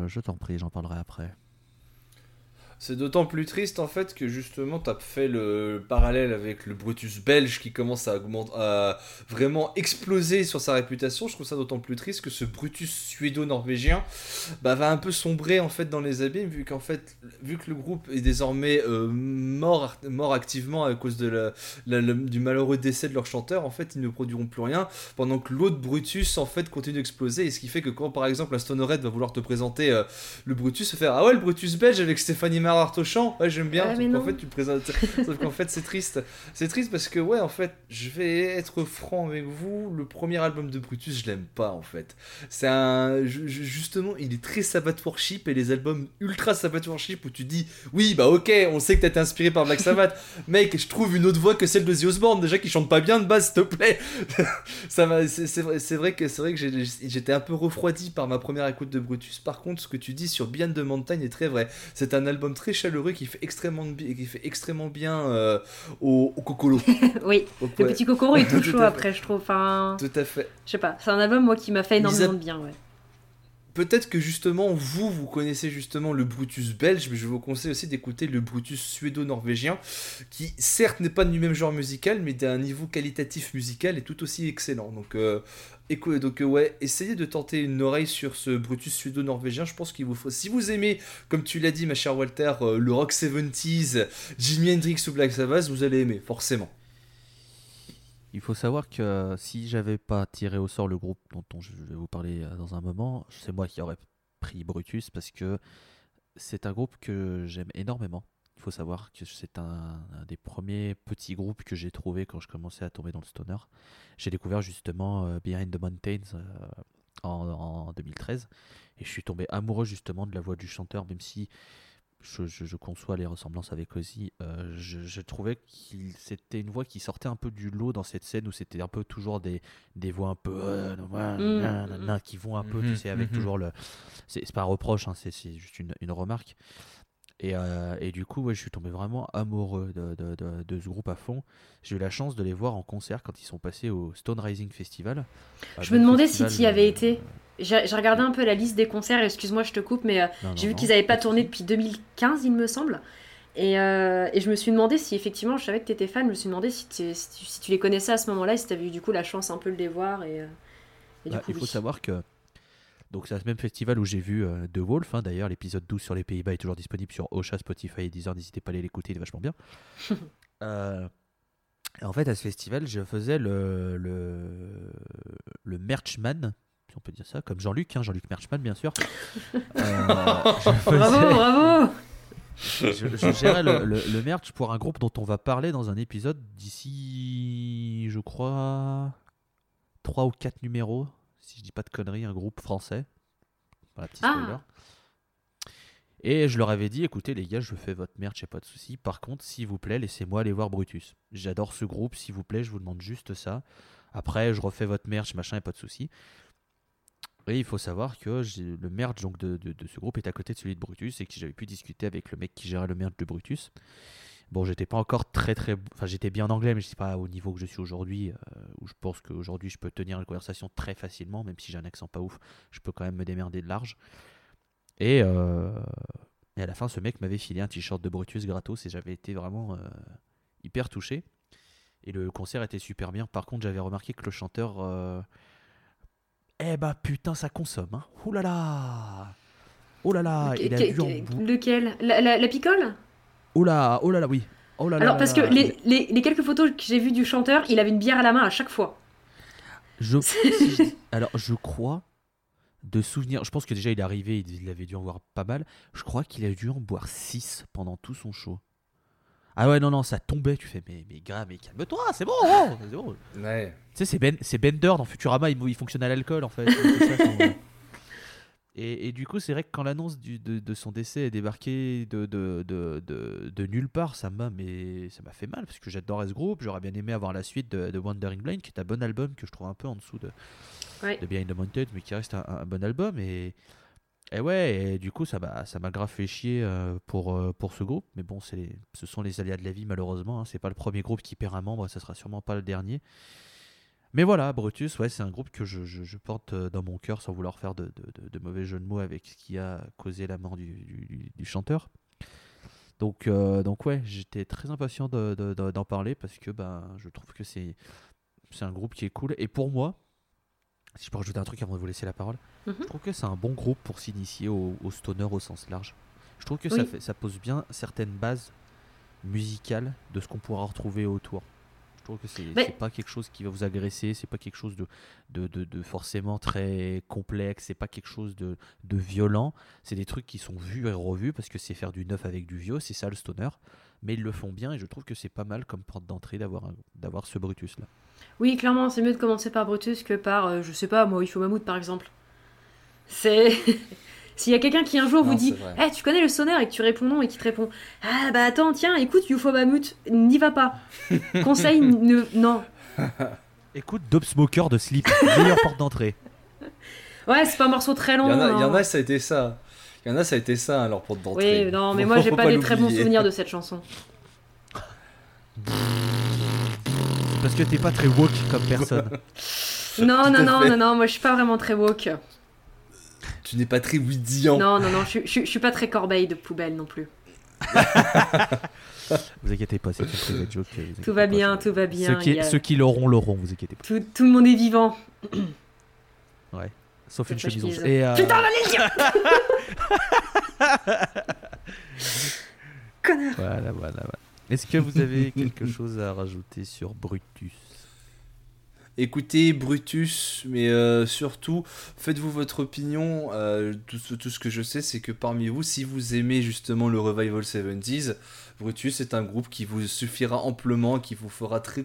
je t'en prie, j'en parlerai après. C'est d'autant plus triste en fait que justement tu as fait le parallèle avec le Brutus belge qui commence à, vraiment exploser sur sa réputation. Je trouve ça d'autant plus triste que ce Brutus suédo-norvégien bah, va un peu sombrer en fait dans les abîmes vu qu'en fait vu que le groupe est désormais euh, mort, mort activement à cause du malheureux décès de leur chanteur, en fait ils ne produiront plus rien pendant que l'autre Brutus en fait continue d'exploser et ce qui fait que quand par exemple la Stonerette va vouloir te présenter euh, le Brutus, se faire ah ouais le Brutus belge avec Stéphanie Mar au chant, ouais, j'aime bien. en fait, tu présentes. Sauf qu'en fait, c'est triste. C'est triste parce que, ouais, en fait, je vais être franc avec vous. Le premier album de Brutus, je l'aime pas, en fait. C'est un. Justement, il est très Sabbath Worship et les albums ultra Sabbath Worship où tu dis, oui, bah ok, on sait que t'as été inspiré par Black Sabbath. [LAUGHS] Mec, je trouve une autre voix que celle de The Osborne, déjà qui chante pas bien de base, s'il te plaît. [LAUGHS] Ça c'est vrai, vrai que c'est vrai que j'étais un peu refroidi par ma première écoute de Brutus. Par contre, ce que tu dis sur Beyond the Mountain est très vrai. C'est un album très chaleureux qui fait extrêmement, qui fait extrêmement bien euh, au, au, Cocolo. [LAUGHS] oui, le petit Cocoro est tout [LAUGHS] chaud après, je trouve. Enfin, tout à fait. Je sais pas, c'est un album moi qui m'a fait énormément de bien, ouais. Peut-être que justement, vous, vous connaissez justement le Brutus belge, mais je vous conseille aussi d'écouter le Brutus suédo-norvégien, qui certes n'est pas du même genre musical, mais d'un niveau qualitatif musical est tout aussi excellent. Donc, euh, écoute, donc euh, ouais, essayez de tenter une oreille sur ce Brutus suédo-norvégien. Je pense qu'il vous faut. Si vous aimez, comme tu l'as dit, ma chère Walter, euh, le rock 70s, Jimi Hendrix ou Black Sabbath, vous allez aimer, forcément. Il faut savoir que si j'avais pas tiré au sort le groupe dont je vais vous parler euh, dans un moment, c'est moi qui aurais pris Brutus parce que c'est un groupe que j'aime énormément. Il faut savoir que c'est un, des premiers petits groupes que j'ai trouvé quand je commençais à tomber dans le stoner. J'ai découvert justement euh, Behind the Mountains euh, en, 2013 et je suis tombé amoureux justement de la voix du chanteur, même si je, conçois les ressemblances avec Ozzy. Euh, je, trouvais que c'était une voix qui sortait un peu du lot dans cette scène où c'était un peu toujours des, des voix un peu euh, mm. qui vont un peu, tu mm-hmm. sais, avec mm-hmm. toujours le. C'est pas un reproche, hein, c'est juste une, une remarque. Et, euh, et, du coup, ouais, je suis tombé vraiment amoureux de, de, de, ce groupe à fond. J'ai eu la chance de les voir en concert quand ils sont passés au Stone Rising Festival. Je me demandais si tu y avais été. J'ai regardé un peu la liste des concerts, excuse-moi, je te coupe, mais euh, j'ai vu qu'ils n'avaient pas tourné depuis 2015, il me semble. Et, euh, et, je me suis demandé si effectivement, je savais que tu étais fan, je me suis demandé si, si, tu, les connaissais à ce moment-là, si tu avais eu du coup la chance un peu de les voir. Et, bah, il faut savoir que donc c'est ce même festival où j'ai vu euh, The Wolf, hein, d'ailleurs l'épisode 12 sur les Pays-Bas est toujours disponible sur Ocha, Spotify et Deezer, n'hésitez pas à aller l'écouter, il est vachement bien. [LAUGHS] Euh, en fait à ce festival je faisais le, le, le merchman, si on peut dire ça, comme Jean-Luc, hein, Jean-Luc Merchman bien sûr. [LAUGHS] Euh, bravo, bravo je, gérais le, le, merch pour un groupe dont on va parler dans un épisode d'ici, je crois, 3 ou 4 numéros si je dis pas de conneries, un groupe français. Voilà, petit ah. spoiler. Et je leur avais dit, écoutez les gars, je fais votre merch, j'ai pas de souci. Par contre, s'il vous plaît, laissez-moi aller voir Brutus. J'adore ce groupe, s'il vous plaît, je vous demande juste ça. Après, je refais votre merch, machin, et pas de souci. Et il faut savoir que le merch donc, de, de, ce groupe est à côté de celui de Brutus et que j'avais pu discuter avec le mec qui gérait le merch de Brutus. Bon, j'étais pas encore très très. Enfin, j'étais bien en anglais, mais je sais pas au niveau que je suis aujourd'hui, euh, où je pense qu'aujourd'hui je peux tenir une conversation très facilement, même si j'ai un accent pas ouf, je peux quand même me démerder de large. Et, euh, et à la fin, ce mec m'avait filé un t-shirt de Brutus gratos et j'avais été vraiment euh, hyper touché. Et le concert était super bien. Par contre, j'avais remarqué que le chanteur. Eh bah putain, ça consomme, hein. Ouh là là Oh là là, il a Lequel? La, la picole? Oh là, oh là là, oui. Oh là Alors, parce que les, les, quelques photos que j'ai vues du chanteur, il avait une bière à la main à chaque fois. Je, [LAUGHS] alors, je crois de souvenir. Je pense que déjà, il est arrivé, il avait dû en boire pas mal. Je crois qu'il a dû en boire 6 pendant tout son show. Ah ouais, non, non, ça tombait. Tu fais, mais, mais gars, mais calme-toi, c'est bon, oh, c'est bon. Ouais. Tu sais, c'est ben, c'est Bender dans Futurama, il, il fonctionne à l'alcool en fait. [LAUGHS] C'est ça, et, et du coup, c'est vrai que quand l'annonce de, de son décès est débarquée de, nulle part, ça m'a mais ça m'a fait mal parce que j'adorais ce groupe. J'aurais bien aimé avoir la suite de, de Wandering Blind, qui est un bon album que je trouve un peu en dessous de, Ouais. Behind the Mountains, mais qui reste un, un bon album. Et, et ouais, et du coup, ça m'a ça m'a grave fait chier euh, pour, euh, pour ce groupe. Mais bon, c'est ce sont les aléas de la vie, malheureusement. hein. C'est pas le premier groupe qui perd un membre, ça sera sûrement pas le dernier. Mais voilà, Brutus, ouais, c'est un groupe que je, je- je porte euh, dans mon cœur sans vouloir faire de, de- de- de mauvais jeux de mots avec ce qui a causé la mort du, du- du- du chanteur. Donc, euh, donc ouais, j'étais très impatient de- de- de- d'en parler parce que ben, je trouve que c'est un groupe qui est cool. Et pour moi, si je peux rajouter un truc avant de vous laisser la parole, Mhm. je trouve que c'est un bon groupe pour s'initier au, au stoner au sens large. Je trouve que ça, Oui. fait, ça pose bien certaines bases musicales de ce qu'on pourra retrouver autour. Je trouve que c'est pas quelque chose qui va vous agresser, c'est pas quelque chose de, de, de- de forcément très complexe, c'est pas quelque chose de, de violent. C'est des trucs qui sont vus et revus parce que c'est faire du neuf avec du vieux, c'est ça le stoner. Mais ils le font bien et je trouve que c'est pas mal comme porte d'entrée d'avoir ce Brutus là. Oui, clairement, c'est mieux de commencer par Brutus que par, euh, je sais pas, moi, Ifo Mammouth par exemple. C'est. [LAUGHS] S'il y a quelqu'un qui un jour vous dit. Eh, tu connais le sonore et que tu réponds non et qui te répond Ah bah attends, tiens, écoute Ufo Mammouth, n'y va pas. [LAUGHS] Conseil, ne... non. [LAUGHS] Écoute Dope Smoker de Sleep, meilleure porte d'entrée. Ouais, c'est pas un morceau très Il long. y en a, il y hein. en a, ça a été ça. Il y en a, ça a été ça, alors pour d'entrée. Oui, non, mais moi [LAUGHS] j'ai faut pas, des très bons souvenirs de cette chanson. Parce que t'es pas très woke comme personne. Non, non, non, non, non, moi je suis pas vraiment très woke. Tu n'es pas très ouidiant. Non, non, non, je, je, je suis pas très corbeille de poubelle non plus. [LAUGHS] vous inquiétez pas, c'est une private joke. Tout va pas, bien, tout va bien. Ceux qui, a- ceux qui l'auront, l'auront, vous inquiétez pas. tout, tout le monde est vivant. [CLEARS THROAT] Sauf une chemise rouge. Et, euh, Putain, [LAUGHS] Connard Voilà, voilà, voilà. Est-ce que vous avez quelque chose à rajouter sur Brutus? Écoutez Brutus, mais euh, surtout, faites-vous votre opinion. Euh, tout, ce- tout ce que je sais, c'est que parmi vous, si vous aimez justement le revival 70s, Brutus est un groupe qui vous suffira amplement, qui vous fera très,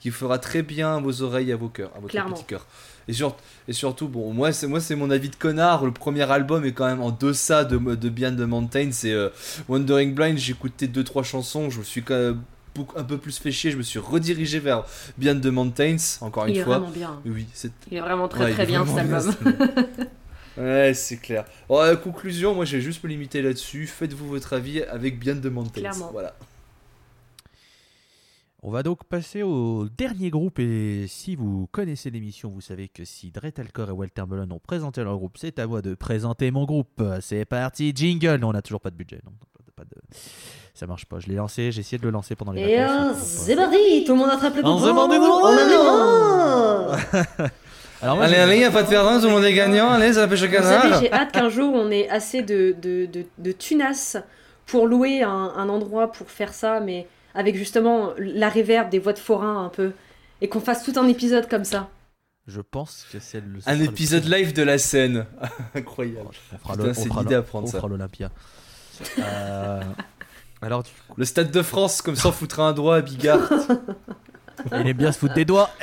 qui fera très bien à vos oreilles, à vos cœurs, à votre Clairement. petit cœur. Et, sur- et surtout, bon, moi c'est moi c'est mon avis de connard. Le premier album est quand même en deçà de, de Beyond the Mountain. C'est euh, Wandering Blind. J'ai écouté deux trois chansons. Je me suis quand même beaucoup- un peu plus fait chier. Je me suis redirigé vers Beyond the Mountains. Encore une Il est fois. vraiment bien. Oui, c'est Il est vraiment très Ouais, très bien cet album. [LAUGHS] ouais, c'est clair. Bon, euh, conclusion, moi je vais juste me limiter là-dessus. Faites-vous votre avis avec Beyond the Mountains. Clairement. Voilà. On va donc passer au dernier groupe et si vous connaissez l'émission, vous savez que si Dret Alcor et Walter Mullen ont présenté leur groupe, c'est à moi de présenter mon groupe. C'est parti, jingle. Non, on n'a toujours pas de budget. Non, pas de... Ça marche pas. Je l'ai lancé, j'ai essayé de le lancer pendant les Et vacances. euh, c'est parti, tout le monde attrape le On bouton. se demande des On a [LAUGHS] Alors moi, allez, allez, y a pas de perdant, tout le monde est gagnant. Allez, ça pêche au canard. j'ai hâte qu'un jour on ait assez de, de, de, de tunas pour louer un, un endroit pour faire ça, mais avec justement la réverb des voix de forain un peu. Et qu'on fasse tout un épisode comme ça. Je pense que c'est le. Un le épisode premier. live de la scène. [LAUGHS] Incroyable. On le- on le- fera l'Olympia. Euh, Alors, du coup, Le stade de France, comme ça, on foutra un doigt à Bigard. il aime bien se foutre des doigts. [LAUGHS]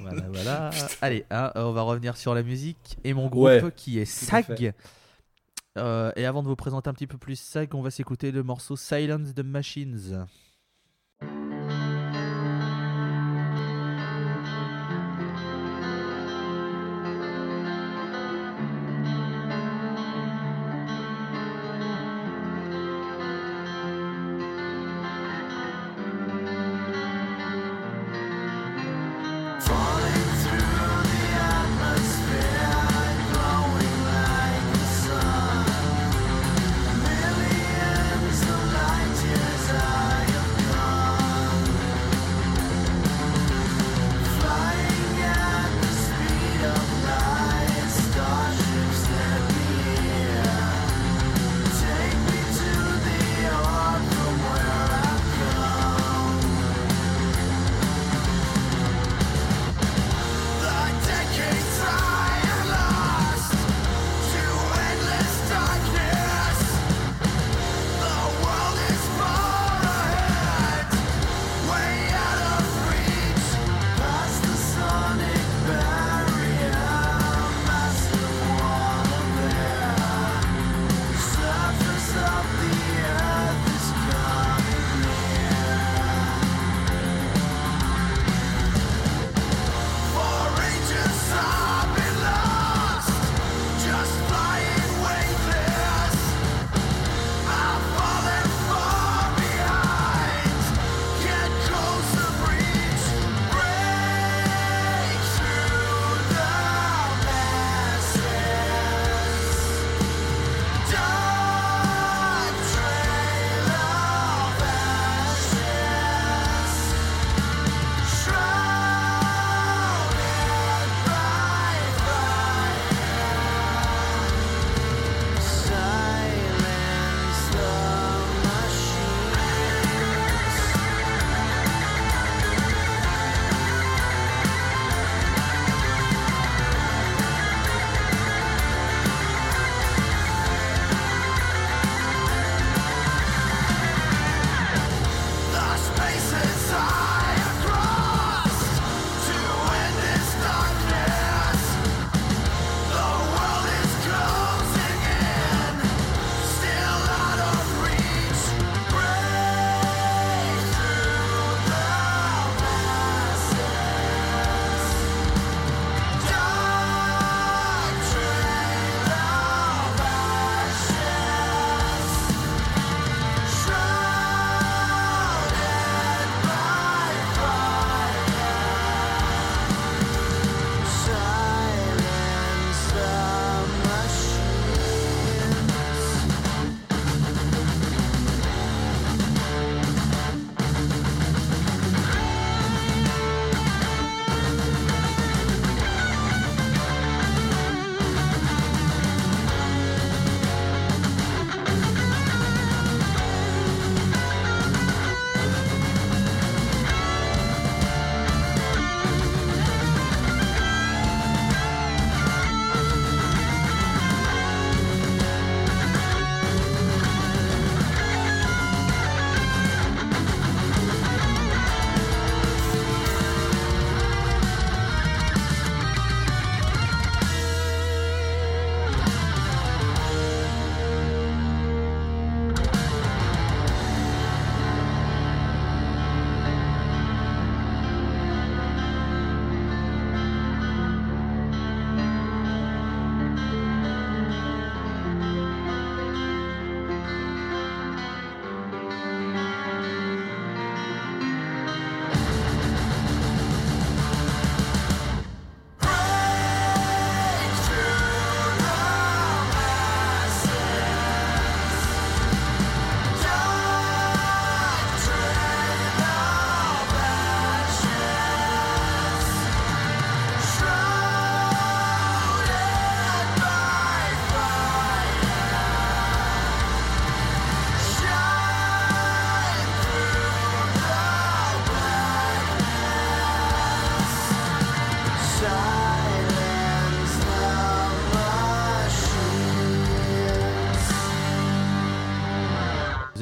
voilà, voilà. Allez, hein, on va revenir sur la musique et mon groupe Ouais, qui est à SAG. Euh, et avant de vous présenter un petit peu plus SAG, on va s'écouter le morceau Silence the Machines.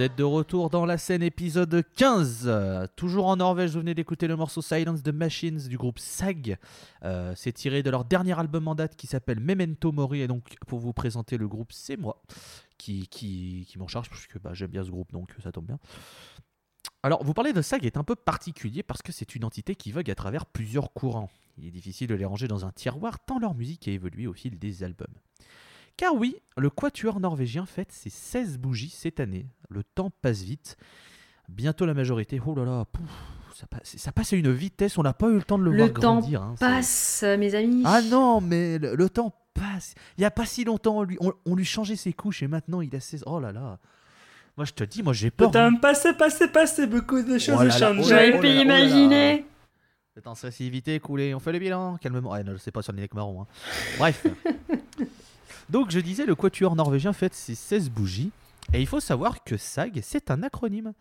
Êtes de retour dans la scène épisode 15. Euh, toujours en Norvège, vous venez d'écouter le morceau Silence the Machines du groupe SAG. Euh, c'est tiré de leur dernier album en date qui s'appelle Memento Mori. Et donc, pour vous présenter le groupe, c'est moi qui m'en charge parce que bah, j'aime bien ce groupe, donc ça tombe bien. Alors, vous parlez de SAG est un peu particulier parce que c'est une entité qui vogue à travers plusieurs courants. Il est difficile de les ranger dans un tiroir tant leur musique a évolué au fil des albums. Car oui, le quatuor norvégien fête ses 16 bougies cette année. Le temps passe vite. Bientôt la majorité. Oh là là, ça, passe, ça passe à une vitesse, on n'a pas eu le temps de le, voir grandir. Le temps passe, mes amis. Ah non, mais le, temps passe. Il n'y a pas si longtemps, on lui, on, lui changeait ses couches et maintenant il a 16. Oh là là. Moi je te dis, moi j'ai peur. Le temps passé, passé, passé, beaucoup de choses oh changent. J'avais pu imaginer. Le temps s'est vite écoulé, on fait le bilan, calmement. Ouais, non, je sais pas sur le Marron. Hein. Bref. [LAUGHS] Donc je disais, le quatuor norvégien fête ses 16 bougies. Et il faut savoir que SAG, c'est un acronyme.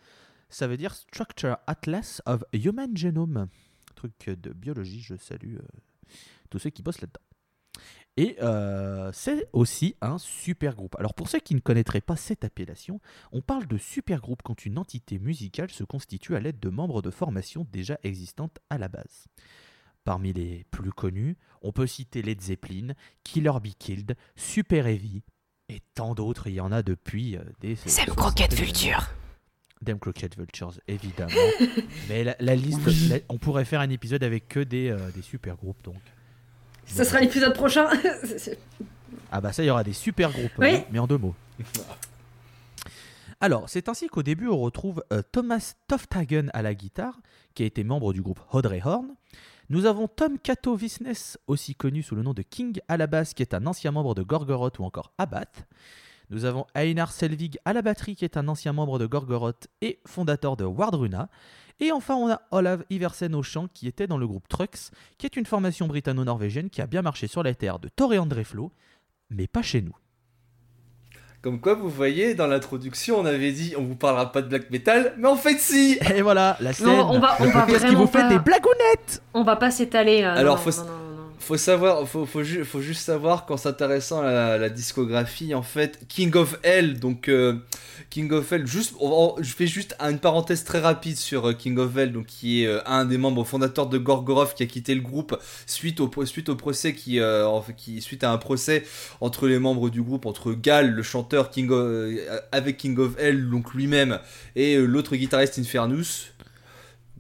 Ça veut dire Structure Atlas of Human Genome. truc de biologie, je salue euh, tous ceux qui bossent là-dedans. Et euh, c'est aussi un super groupe. Alors pour ceux qui ne connaîtraient pas cette appellation, on parle de super groupe quand une entité musicale se constitue à l'aide de membres de formations déjà existantes à la base. Parmi les plus connus, on peut citer Led Zeppelin, Killer Be Killed, Super Heavy et tant d'autres. Il y en a depuis euh, des. Sam Crockett Vulture. Dem Crockett Vultures, évidemment. [LAUGHS] Mais la, liste, on pourrait faire un épisode avec que des, euh, des super groupes donc. Ce sera l'épisode prochain. [LAUGHS] ah bah ça, il y aura des super groupes, oui. mais en deux mots. [LAUGHS] Alors, c'est ainsi qu'au début, on retrouve euh, Thomas Tofthagen à la guitare, qui a été membre du groupe Audrey Horn. Nous avons Tom Kato Visnes, aussi connu sous le nom de King à la basse, qui est un ancien membre de Gorgoroth ou encore Abath. Nous avons Einar Selvig à la batterie, qui est un ancien membre de Gorgoroth et fondateur de Wardruna. Et enfin, on a Olav Iversen au chant, qui était dans le groupe Trux, qui est une formation britanno-norvégienne qui a bien marché sur la terre de Thor et Andreflo, mais pas chez nous. Comme quoi, vous voyez, dans l'introduction, on avait dit on vous parlera pas de black metal, mais en fait, si Et voilà, la scène. Non, on va, on va vraiment vous fait des blagounettes On va pas s'étaler. Euh, Alors, faut, faut savoir, faut, juste savoir qu'en s'intéressant à la, discographie, en fait, King of Hell, donc euh, King of Hell, juste, je fais juste une parenthèse très rapide sur euh, King of Hell, qui est euh, un des membres fondateurs de Gorgoroth qui a quitté le groupe suite au, procès qui, à un procès entre les membres du groupe, entre Gal, le chanteur avec King of Hell, donc lui-même, et l'autre guitariste Infernus.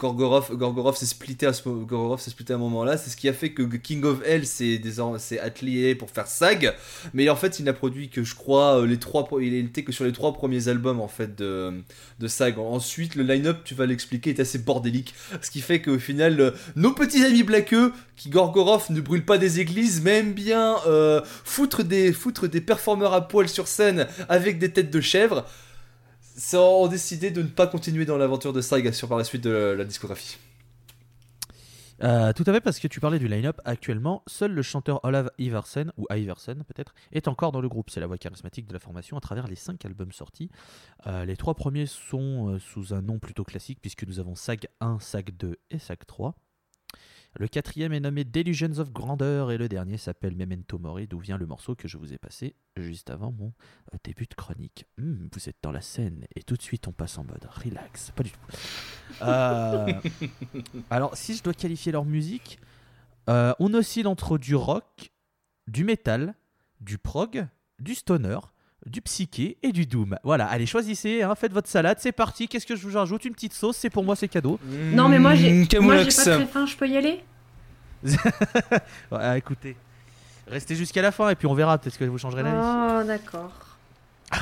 Gorgorov, s'est splitté à ce moment-là. C'est ce qui a fait que King of Hell s'est atelier pour faire SAG. Mais en fait, il n'a produit que je crois euh, les trois. Sur les trois premiers albums en fait de, de SAG. Ensuite, le line-up, tu vas l'expliquer, est assez bordélique. Ce qui fait qu'au final, euh, nos petits amis Blackeux, qui Gorgorov ne brûle pas des églises, mais aime bien euh, foutre des foutre des performeurs à poil sur scène avec des têtes de chèvre ont décidé de ne pas continuer dans l'aventure de Saga sur par la suite de la discographie. Euh, tout à fait, parce que tu parlais du line-up. Actuellement, seul le chanteur Olav Iversen, ou Iversen peut-être, est encore dans le groupe. C'est la voix charismatique de la formation à travers les cinq albums sortis. Euh, les trois premiers sont euh, sous un nom plutôt classique, puisque nous avons SAG 1, SAG 2 et SAG 3. Le quatrième est nommé Delusions of Grandeur et le dernier s'appelle Memento Mori, d'où vient le morceau que je vous ai passé juste avant mon euh, début de chronique. Hmm, vous êtes dans la scène et tout de suite on passe en mode relax. Pas du tout. Euh, [LAUGHS] alors, si je dois qualifier leur musique, euh, on oscille entre du rock, du metal, du prog, du stoner, du psyché et du doom. Voilà, allez, choisissez, hein, faites votre salade, c'est parti. Qu'est-ce que je vous rajoute Une petite sauce, c'est pour moi, c'est cadeau. Non, mais moi j'ai, mmh, pas très faim, je peux y aller? [LAUGHS] Ouais, Écoutez, restez jusqu'à la fin et puis on verra, peut-être que vous changerez la Oh, d'accord. [LAUGHS]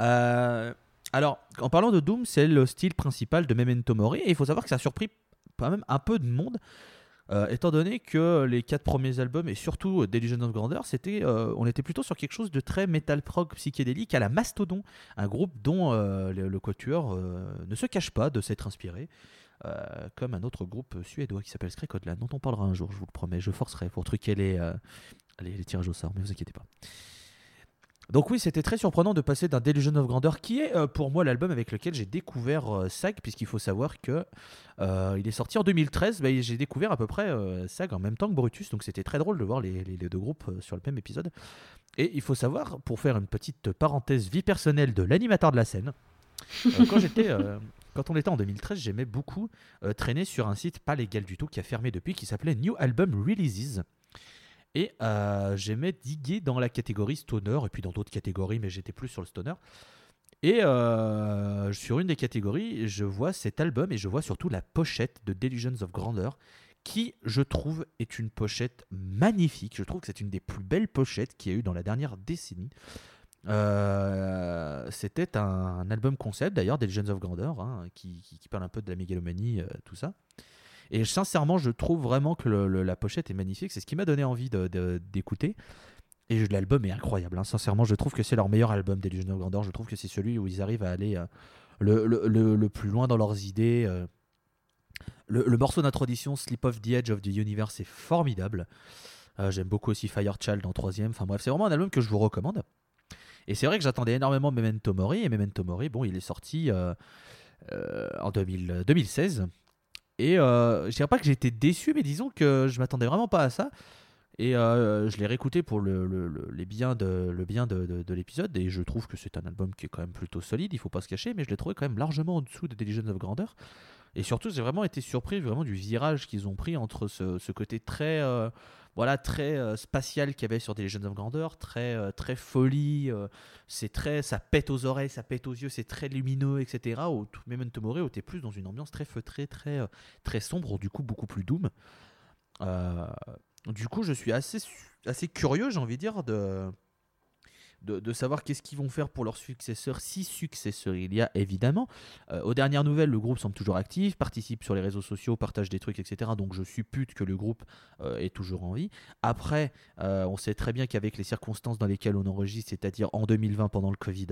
Euh, alors, en parlant de Doom, c'est le style principal de Memento Mori et il faut savoir que ça a surpris quand même un peu de monde. Euh, étant donné que les quatre premiers albums et surtout Delusion of Grandeur, euh, on était plutôt sur quelque chose de très metal prog psychédélique à la Mastodon, un groupe dont euh, le, le, quatuor ne se cache pas de s'être inspiré. comme un autre groupe suédois qui s'appelle Skrekodland, dont on parlera un jour, je vous le promets, je forcerai pour truquer les, les, tirages au sort, mais vous inquiétez pas. Donc oui, c'était très surprenant de passer d'un Delusion of Grandeur, qui est euh, pour moi l'album avec lequel j'ai découvert euh, Sag, puisqu'il faut savoir que euh, il est sorti en 2013. mais j'ai découvert à peu près Sag en même temps que Brutus, donc c'était très drôle de voir les, les- les deux groupes sur le même épisode. Et il faut savoir, pour faire une petite parenthèse vie personnelle de l'animateur de la scène, quand [LAUGHS] j'étais, quand on était en 2013, j'aimais beaucoup euh, traîner sur un site pas légal du tout qui a fermé depuis, qui s'appelait New Album Releases. Et euh, j'aimais diguer dans la catégorie stoner et puis dans d'autres catégories, mais j'étais plus sur le stoner. Et euh, sur une des catégories, je vois cet album et je vois surtout la pochette de Delusions of Grandeur, qui, je trouve, est une pochette magnifique. Je trouve que c'est une des plus belles pochettes qu'il y a eu dans la dernière décennie. Euh, C'était un, album concept d'ailleurs, Delusions of Grandeur, hein, qui parle un peu de la mégalomanie, euh, tout ça. Et sincèrement, je trouve vraiment que la pochette est magnifique. C'est ce qui m'a donné envie d'écouter. Et l'album est incroyable. hein. Sincèrement, je trouve que c'est leur meilleur album des Legion of Grandeur. Je trouve que c'est celui où ils arrivent à aller euh, le, le- le- plus loin dans leurs idées. euh. Le, morceau d'introduction, Slip Off the Edge of the Universe, est formidable. Euh, J'aime beaucoup aussi Firechild en troisième. Enfin bref, c'est vraiment un album que je vous recommande. Et c'est vrai que j'attendais énormément Memento Mori. Et Memento Mori, bon, il est sorti en 2000 2016. Et euh, je dirais pas que j'étais déçu, mais disons que je m'attendais vraiment pas à ça. Et euh, je l'ai réécouté pour le, le- le- les biens de, le bien de, de- de l'épisode. Et je trouve que c'est un album qui est quand même plutôt solide, il faut pas se cacher. Mais je l'ai trouvé quand même largement en dessous de Delusions of Grandeur. Et surtout, j'ai vraiment été surpris vraiment du virage qu'ils ont pris entre ce, ce côté très, euh, voilà, très euh, spatial qu'il y avait sur Delusions of Grandeur, très, euh, très folie. euh, c'est très, ça pète aux oreilles, ça pète aux yeux, c'est très lumineux, etc. Au Memento Mori, t'es plus dans une ambiance très feutrée, très, très sombre, du coup beaucoup plus doom. Du coup, je suis assez, assez curieux, j'ai envie de dire, de, de, savoir qu'est-ce qu'ils vont faire pour leur successeur, si successeur il y a évidemment. Euh, aux dernières nouvelles, le groupe semble toujours actif, participe sur les réseaux sociaux, partage des trucs, etc. Donc je suppute que le groupe euh, est toujours en vie. Après, euh, on sait très bien qu'avec les circonstances dans lesquelles on enregistre, c'est-à-dire en 2020 pendant le Covid,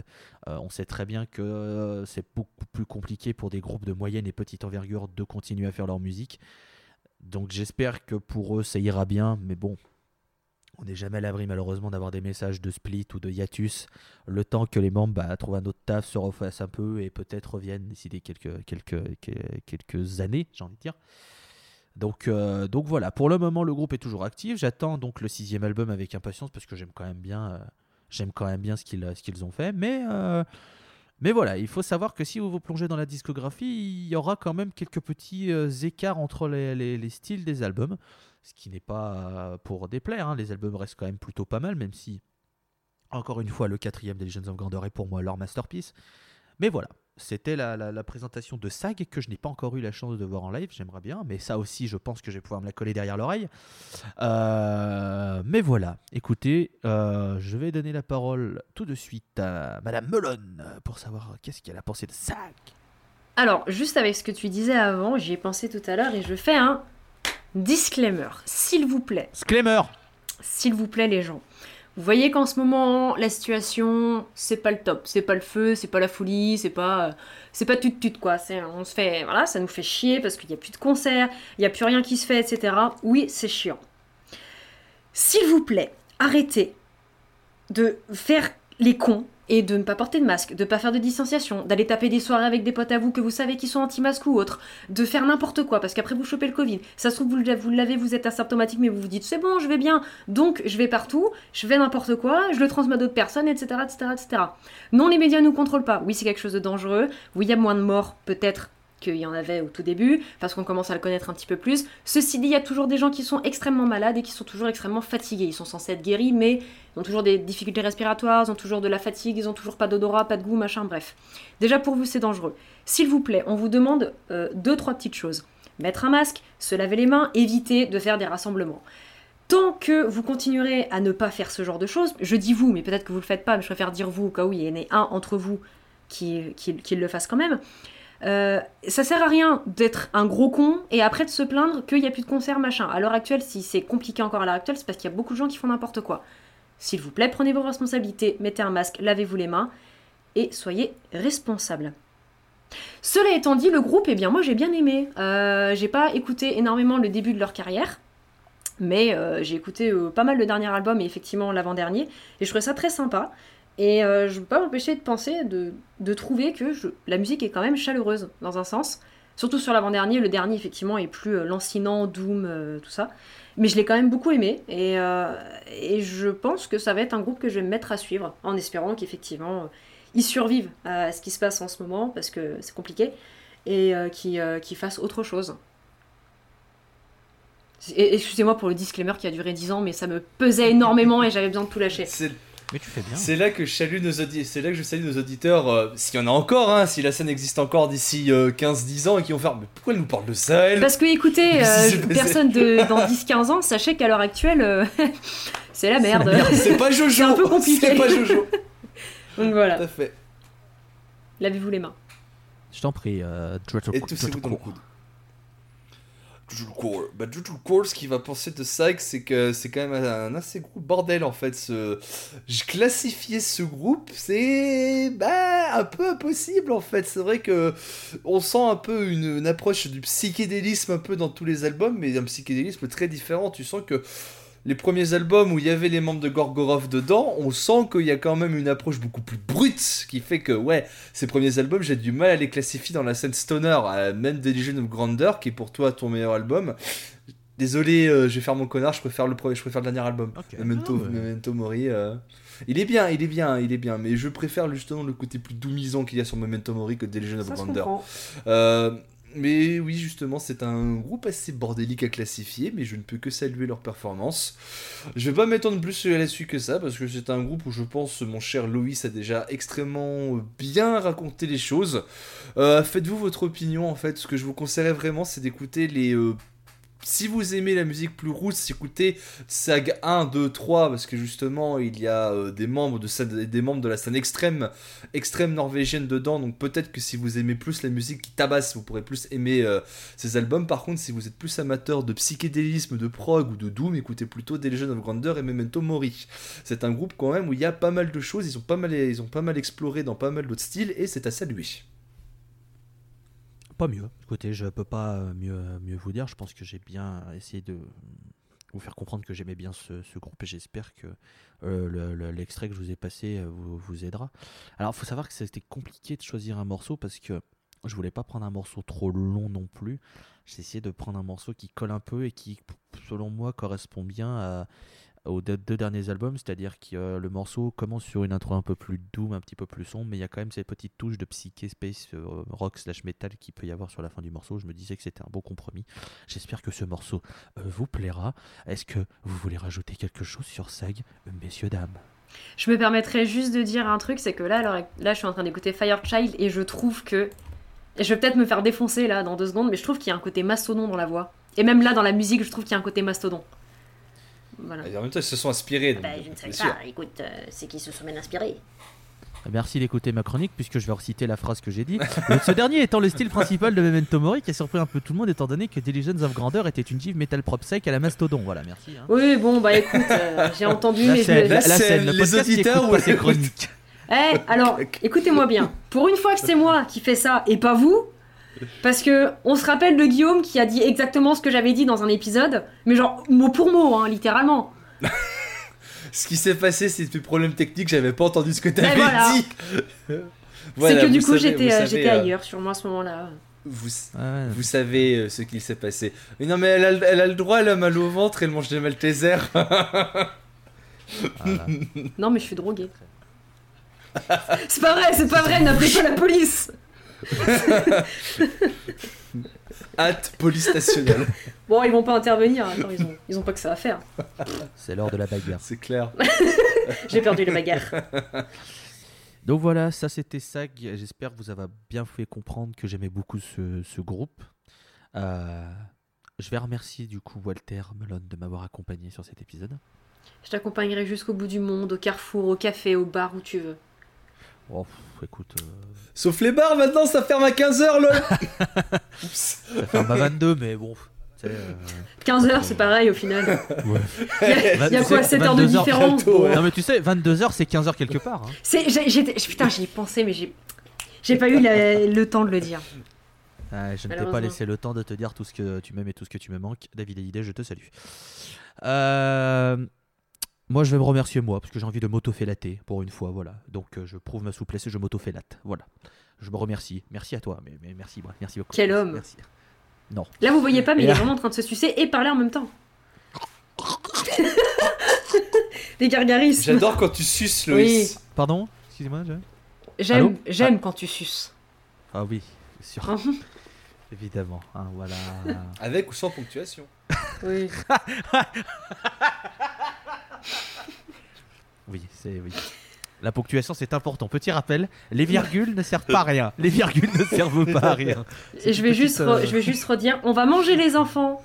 euh, on sait très bien que c'est beaucoup plus compliqué pour des groupes de moyenne et petite envergure de continuer à faire leur musique. Donc j'espère que pour eux ça ira bien, mais bon, on n'est jamais à l'abri malheureusement d'avoir des messages de split ou de hiatus, le temps que les membres bah, trouvent un autre taf, se refassent un peu et peut-être reviennent d'ici quelques, quelques, que- quelques années, j'ai envie de dire. Donc, euh, donc voilà, pour le moment le groupe est toujours actif, j'attends donc le sixième album avec impatience parce que j'aime quand même bien, euh, quand même bien ce qu'ils ont fait, mais... euh, mais voilà, il faut savoir que si vous vous plongez dans la discographie, il y aura quand même quelques petits écarts entre les styles des albums, ce qui n'est pas pour déplaire. hein. Les albums restent quand même plutôt pas mal, même si, encore une fois, le quatrième des Legends of Grandeur est pour moi leur masterpiece. Mais voilà, c'était la, la- la présentation de SAG que je n'ai pas encore eu la chance de voir en live, j'aimerais bien, mais ça aussi, je pense que je vais pouvoir me la coller derrière l'oreille. Euh, mais voilà, écoutez, euh, je vais donner la parole tout de suite à Madame Melon pour savoir qu'est-ce qu'elle a pensé de SAG. Alors, juste avec ce que tu disais avant, j'y ai pensé tout à l'heure et je fais un disclaimer. S'il vous plaît, Disclaimer s'il vous plaît les gens. Vous voyez qu'en ce moment, la situation, c'est pas le top, c'est pas le feu, c'est pas la folie, c'est pas, c'est pas tut tut quoi. C'est, on se fait, voilà, ça nous fait chier parce qu'il y a plus de concerts, il y a plus rien qui se fait, etc. Oui, c'est chiant. S'il vous plaît, arrêtez de faire les cons et de ne pas porter de masque, de pas faire de distanciation, d'aller taper des soirées avec des potes à vous que vous savez qui sont anti-masque ou autres, de faire n'importe quoi parce qu'après vous chopez le Covid. Ça se trouve, vous l'avez, vous êtes asymptomatique, mais vous vous dites c'est bon, je vais bien, donc je vais partout, je fais n'importe quoi, je le transmets à d'autres personnes, etc., etc., etc. Non, les médias nous contrôlent pas. Oui, c'est quelque chose de dangereux. Oui, il y a moins de morts, peut-être qu'il y en avait au tout début, parce qu'on commence à le connaître un petit peu plus. Ceci dit, il y a toujours des gens qui sont extrêmement malades et qui sont toujours extrêmement fatigués. Ils sont censés être guéris, mais ils ont toujours des difficultés respiratoires, ils ont toujours de la fatigue, ils ont toujours pas d'odorat, pas de goût, machin, bref. Déjà pour vous, c'est dangereux. S'il vous plaît, on vous demande euh, deux, trois petites choses. Mettre un masque, se laver les mains, éviter de faire des rassemblements. Tant que vous continuerez à ne pas faire ce genre de choses, je dis vous, mais peut-être que vous le faites pas, mais je préfère dire vous au cas où il y en ait un entre vous qui le fasse quand même. Euh, ça sert à rien d'être un gros con et après de se plaindre qu'il n'y a plus de concert machin. À l'heure actuelle, si c'est compliqué encore à l'heure actuelle, c'est parce qu'il y a beaucoup de gens qui font n'importe quoi. S'il vous plaît, prenez vos responsabilités, mettez un masque, lavez-vous les mains et soyez responsables. Cela étant dit, le groupe, eh bien moi j'ai bien aimé. Euh, j'ai pas écouté énormément le début de leur carrière, mais euh, j'ai écouté pas mal le dernier album et effectivement l'avant-dernier, et je trouvais ça très sympa. Et euh, je ne peux pas m'empêcher de penser, de, trouver que la musique est quand même chaleureuse, dans un sens. Surtout sur l'avant-dernier. Le dernier, effectivement, est plus euh, lancinant, doom, euh, tout ça. Mais je l'ai quand même beaucoup aimé. Et, je pense que ça va être un groupe que je vais me mettre à suivre, en espérant qu'effectivement, ils survivent à ce qui se passe en ce moment, parce que c'est compliqué, et qu'ils fassent autre chose. Excusez-moi pour le disclaimer qui a duré 10 ans, mais ça me pesait énormément et j'avais besoin de tout lâcher. C'est Mais tu fais bien. c'est là que je salue nos audi- c'est là que je salue nos auditeurs, euh, s'il y en a encore, hein, si la scène existe encore d'ici euh, 15-10 ans et qui vont faire mais pourquoi elle nous parle de Sahel Parce que écoutez, euh, personne de, dans 10-15 ans, sachez qu'à l'heure actuelle, euh, [LAUGHS] c'est la merde. C'est pas Jojo C'est un peu compliqué. C'est pas Jojo [LAUGHS] Donc Tout voilà, à fait. lavez-vous les mains. Je t'en prie, euh, Et le Core. coude. Dreadful Core. Bah, Dreadful Core, ce qu'il va penser de ça, c'est que c'est quand même un assez gros bordel en fait. Ce... Je classifier ce groupe, c'est bah, un peu impossible en fait. C'est vrai que on sent un peu une, une approche du psychédélisme un peu dans tous les albums, mais un psychédélisme très différent. Tu sens que les premiers albums où il y avait les membres de Gorgorov dedans, on sent qu'il y a quand même une approche beaucoup plus brute qui fait que, ouais, ces premiers albums, j'ai du mal à les classifier dans la scène stoner, euh, même The Legion of Grandeur, qui est pour toi ton meilleur album. Désolé, euh, je vais faire mon connard, je préfère le, premier, je préfère le dernier album. Memento, Ah ouais. Memento Mori. euh, Il est bien, il est bien, il est bien, mais je préfère justement le côté plus doumisant qu'il y a sur Memento Mori que The Legion of Ça se Grandeur. comprend. Euh, mais oui, justement, c'est un groupe assez bordélique à classifier, mais je ne peux que saluer leur performance. Je vais pas m'étendre plus là-dessus que ça, parce que c'est un groupe où je pense mon cher Loïs a déjà extrêmement bien raconté les choses. Euh, Faites-vous votre opinion, en fait. Ce que je vous conseillerais vraiment, c'est d'écouter les... euh, si vous aimez la musique plus roots, écoutez SAG 1, 2, 3, parce que justement, il y a euh, des, membres de la scène extrême extrême norvégienne dedans, donc peut-être que si vous aimez plus la musique qui tabasse, vous pourrez plus aimer euh, ces albums. Par contre, si vous êtes plus amateur de psychédélisme, de prog ou de doom, écoutez plutôt The Legend of Grandeur et Memento Mori. C'est un groupe quand même où il y a pas mal de choses, ils ont pas mal, ils ont pas mal exploré dans pas mal d'autres styles et c'est à saluer. Pas mieux. Écoutez, je peux pas euh, mieux, vous dire. Je pense que j'ai bien essayé de vous faire comprendre que j'aimais bien ce, groupe et j'espère que euh, le- le- l'extrait que je vous ai passé euh, vous, vous aidera. Alors, faut savoir que c'était compliqué de choisir un morceau parce que je voulais pas prendre un morceau trop long non plus. J'ai essayé de prendre un morceau qui colle un peu et qui, selon moi, correspond bien à- aux deux, derniers albums. C'est-à-dire que le morceau commence sur une intro un peu plus doom, un petit peu plus sombre, mais il y a quand même cette petite touche de psyché, space, euh, rock slash metal qu'il peut y avoir sur la fin du morceau. Je me disais que c'était un bon compromis. J'espère que ce morceau euh, vous plaira. Est-ce que vous voulez rajouter quelque chose sur SAG, messieurs, dames? Je me permettrais juste de dire un truc, c'est que là, là, je suis en train d'écouter Firechild et je trouve que. et je vais peut-être me faire défoncer là dans deux secondes, mais je trouve qu'il y a un côté mastodon dans la voix. Et même là, dans la musique, je trouve qu'il y a un côté mastodon. Voilà. Et en même temps, ils se sont inspirés. donc, Bah, je ne sais bien sûr. pas, écoute, euh, c'est qui se sont bien inspirés. Merci d'écouter ma chronique puisque je vais reciter la phrase que j'ai dit. Ce dernier étant le style principal de Memento Mori qui a surpris un peu tout le monde étant donné que Diligence of Grandeur était une give metal prop sec à la mastodon. Voilà, merci. hein. Oui, bon, bah écoute, euh, j'ai entendu, La mais je scène, me- la, la la scène, scène, le les auditeurs ou pas les- ses chroniques. Eh, alors, écoutez-moi bien. Pour une fois que c'est moi qui fais ça et pas vous, parce que on se rappelle de Guillaume qui a dit exactement ce que j'avais dit dans un épisode, mais genre mot pour mot, hein, littéralement. [LAUGHS] Ce qui s'est passé, c'est des problèmes techniques, j'avais pas entendu ce que tu avais voilà. dit. Voilà, [LAUGHS] c'est que du coup j'étais euh, euh, ailleurs sur moi à ce moment-là. Vous, Ouais, vous savez euh, ce qu'il s'est passé. Mais non, mais elle a, elle a le droit, elle a mal au ventre, elle mange des Maltesers. voilà. [LAUGHS] Non mais je suis droguée. c'est pas vrai, c'est pas vrai, n'appelez pas la police. [LAUGHS] Hâte police stationnelle. Bon, ils vont pas intervenir. Attends, ils ont, ils ont pas que ça à faire. C'est l'heure de la bagarre. C'est clair. [LAUGHS] J'ai perdu la bagarre. Donc voilà, ça c'était SAG. J'espère que vous avez bien fait comprendre que j'aimais beaucoup ce, ce groupe. Euh, je vais remercier du coup Walter Melon de m'avoir accompagné sur cet épisode. Je t'accompagnerai jusqu'au bout du monde, au carrefour, au café, au bar où tu veux. Oh, pff, écoute, euh, Sauf les bars, maintenant, ça ferme à 15h, lol. Oups. [LAUGHS] ça ferme à 22, mais bon. tu sais, euh, 15 heures, c'est pareil au final. ouais. Il y a, il y a Tu quoi, sais, 7 heures de 22 heures différence bientôt, ouais. Non mais tu sais, 22h c'est 15h quelque part. hein. C'est, j'ai- j'étais, putain, j'y ai pensé, mais j'ai, j'ai pas eu la- le temps de le dire. Ah, je ne t'ai pas Malheureusement. laissé le temps de te dire tout ce que tu m'aimes et tout ce que tu me manques. David Hallyday, je te salue. Euh, Moi, je vais me remercier moi, parce que j'ai envie de m'auto-félater pour une fois, voilà. Donc, euh, je prouve ma souplesse et je m'auto-félate, voilà. Je me remercie. Merci à toi, mais, mais merci, moi. Merci beaucoup. Quel homme. Merci. Là, vous voyez pas, mais Et il est vraiment en train de se sucer et parler en même temps. [LAUGHS] Des gargarismes. J'adore quand tu suces, Loïs. Pardon? Excusez-moi, je... J'aime, Allô? J'aime quand tu suces. Ah oui, sûr. Mhm. Évidemment, hein, voilà. Avec ou sans ponctuation. oui. [LAUGHS] [LAUGHS] oui, c'est oui. La ponctuation, c'est important. Petit rappel, les virgules ne servent pas à rien. Les virgules ne servent pas à rien. Et je vais, juste euh, je vais juste redire on va manger les enfants.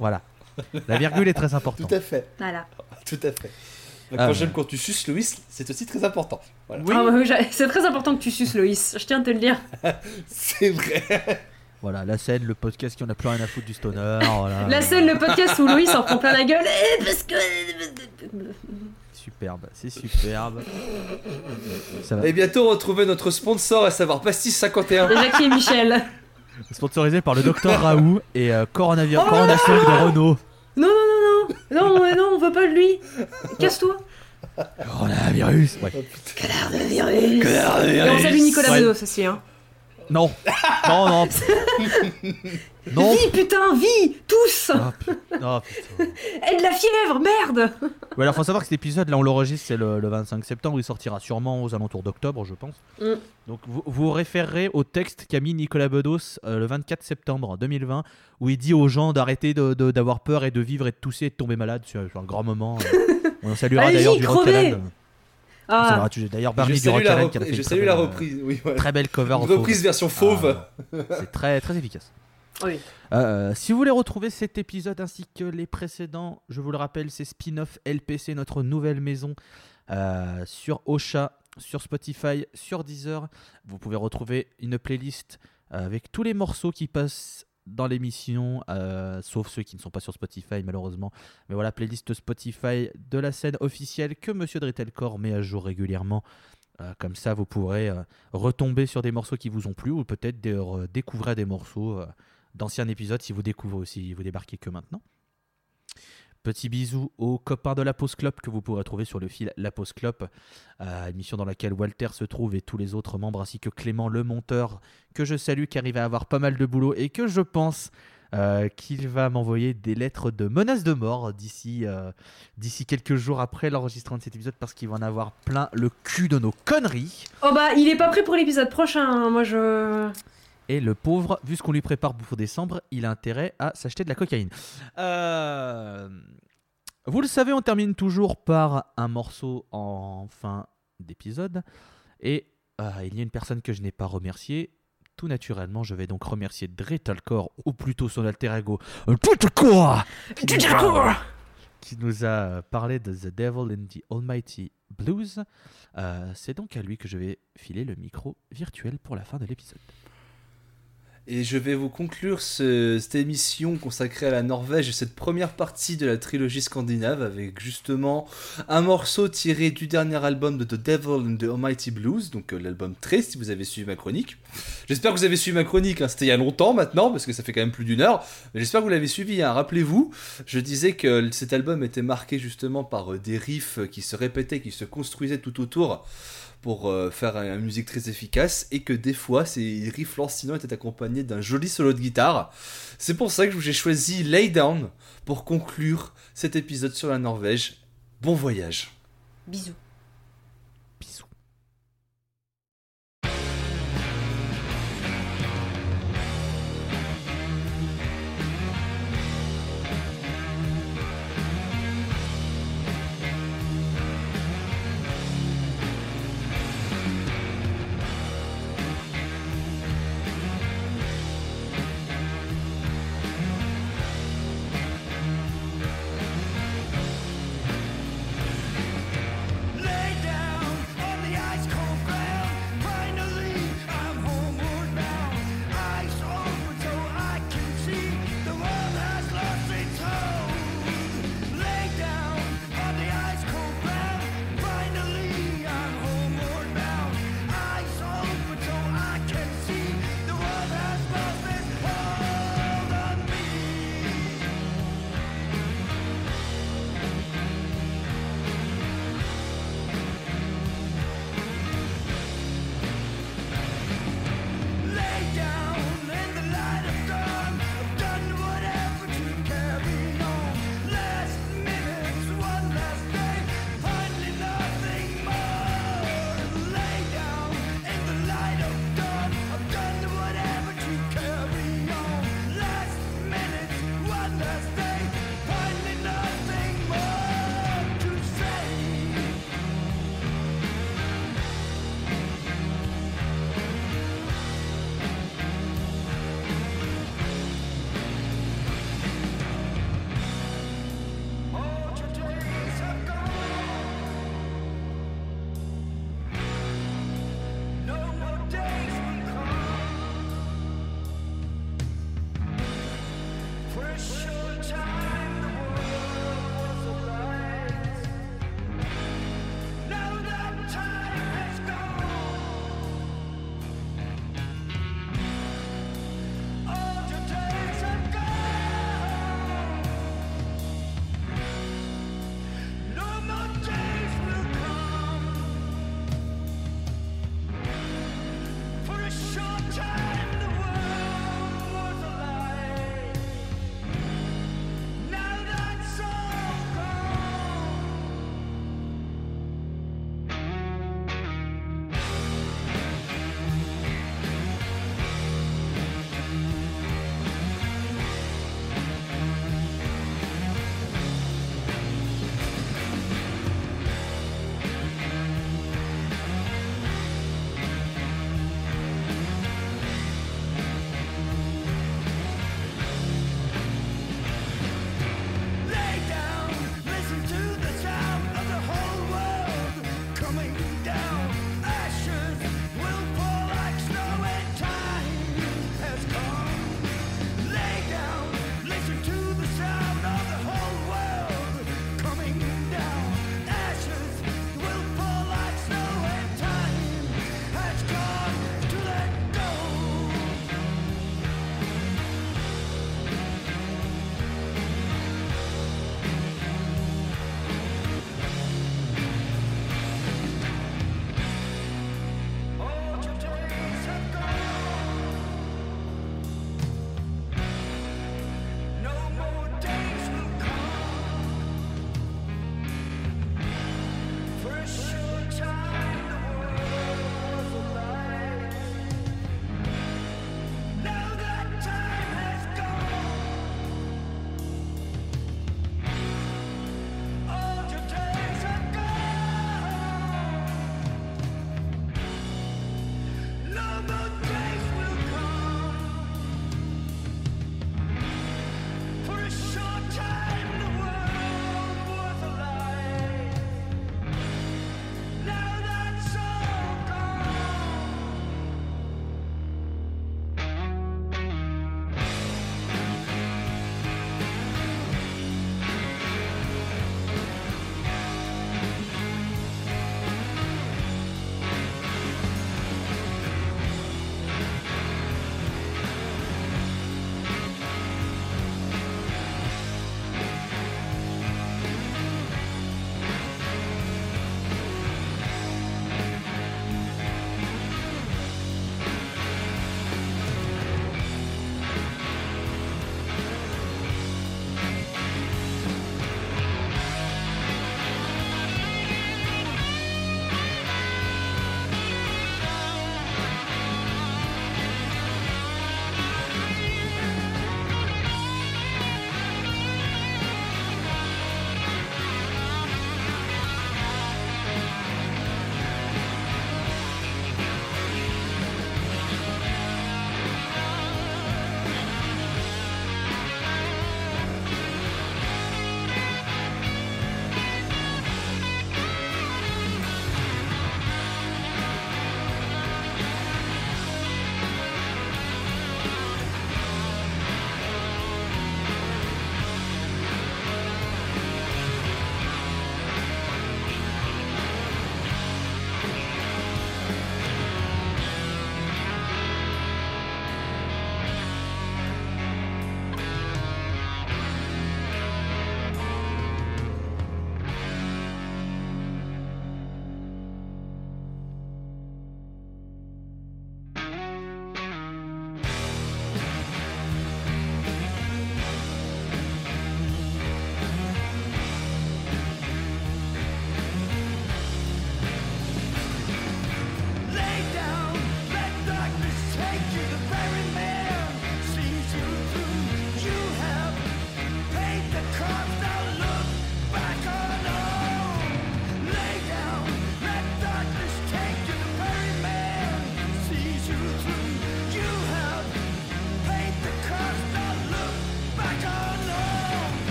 Voilà. La virgule est très importante. Tout à fait. Voilà. Tout à fait. Bah, Ah, quand ouais. j'aime quand tu suces, Loïs, c'est aussi très important. Voilà. Oui. Ah ouais, j'a- c'est très important que tu suces, Loïs. Je tiens à te le dire. [LAUGHS] C'est vrai. Voilà, la scène, le podcast qui en a plus rien à foutre du stoner. [LAUGHS] Voilà. La scène, le podcast où Loïs en prend plein la gueule. Eh, parce que. Superbe, c'est superbe. Ça va. Et bientôt retrouver notre sponsor, à savoir Pastis 51. Et Jackie et Michel. Sponsorisé par le docteur [LAUGHS] Raoult et euh, Coronavirus, Oh de Renault. Non, non, non, non. Non, ouais, non, on veut pas de lui. Casse-toi. Coronavirus. Ouais. Connard de virus. Et on salue Nicolas Ouais. Bedos aussi. Hein. Non. Non, non. [LAUGHS] non. Vie, putain, vie Tous Ah, putain. Ah, putain. [LAUGHS] Et de la fièvre, merde Ouais, alors faut savoir que cet épisode là on l'enregistre c'est le, le 25 septembre, il sortira sûrement aux alentours d'octobre je pense. Mm. Donc vous, vous référerez au texte qu'a mis Nicolas Bedos euh, le 24 septembre 2020 où il dit aux gens d'arrêter de- de- d'avoir peur et de vivre et de tousser et de tomber malade. C'est un grand moment. euh. [LAUGHS] on saluera d'ailleurs du Ah, d'ailleurs Barney du salue Rock la, Island qui a fait je salue très la belle, reprise. Oui, euh, Très belle cover. fauve. reprise version fauve. Ah, C'est très très efficace. oui. Euh, si vous voulez retrouver cet épisode ainsi que les précédents, je vous le rappelle, c'est Spin-off LPC, notre nouvelle maison, euh, sur Ocha, sur Spotify, sur Deezer. Vous pouvez retrouver une playlist euh, avec tous les morceaux qui passent dans l'émission, euh, sauf ceux qui ne sont pas sur Spotify malheureusement. Mais voilà, playlist Spotify de la scène officielle que Monsieur Dritelcore met à jour régulièrement. Euh, comme ça, vous pourrez euh, retomber sur des morceaux qui vous ont plu ou peut-être découvrir des morceaux d'anciens épisodes si vous découvrez aussi, vous débarquez que maintenant. Petit bisou aux copains de la Pause Club que vous pourrez trouver sur le fil La Pause Club, euh, émission dans laquelle Walter se trouve et tous les autres membres, ainsi que Clément le monteur, que je salue car il va avoir pas mal de boulot et que je pense euh, qu'il va m'envoyer des lettres de menaces de mort d'ici euh, d'ici quelques jours après l'enregistrement de cet épisode parce qu'il va en avoir plein le cul de nos conneries. Oh bah, il est pas prêt pour l'épisode prochain. hein. Moi, je. Et le pauvre, vu ce qu'on lui prépare pour décembre, il a intérêt à s'acheter de la cocaïne. Euh, Vous le savez, on termine toujours par un morceau en fin d'épisode. Et euh, il y a une personne que je n'ai pas remerciée. Tout naturellement, je vais donc remercier Dretalcore, ou plutôt son alter ego, Dretalcore, qui, nous a- parlé de The Devil in the Almighty Blues. Euh, C'est donc à lui que je vais filer le micro virtuel pour la fin de l'épisode. Et je vais vous conclure ce- cette émission consacrée à la Norvège et cette première partie de la trilogie scandinave avec justement un morceau tiré du dernier album de The Devil and the Almighty Blues, donc euh, l'album 13 si vous avez suivi ma chronique. J'espère que vous avez suivi ma chronique, hein, c'était il y a longtemps maintenant parce que ça fait quand même plus d'une heure, mais j'espère que vous l'avez suivi. hein. Rappelez-vous, je disais que cet album était marqué justement par euh, des riffs qui se répétaient, qui se construisaient tout autour pour euh, faire une musique très efficace et que des fois ces riffs lancinants étaient accompagnés d'un joli solo de guitare. C'est pour ça que j'ai choisi Lay Down pour conclure cet épisode sur la Norvège. Bon voyage. Bisous. Bisous.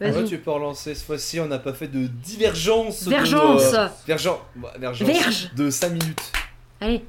Ouais, tu peux relancer cette fois-ci, on n'a pas fait de divergence. de, Vergence euh, vergence Verge. de 5 minutes. Allez,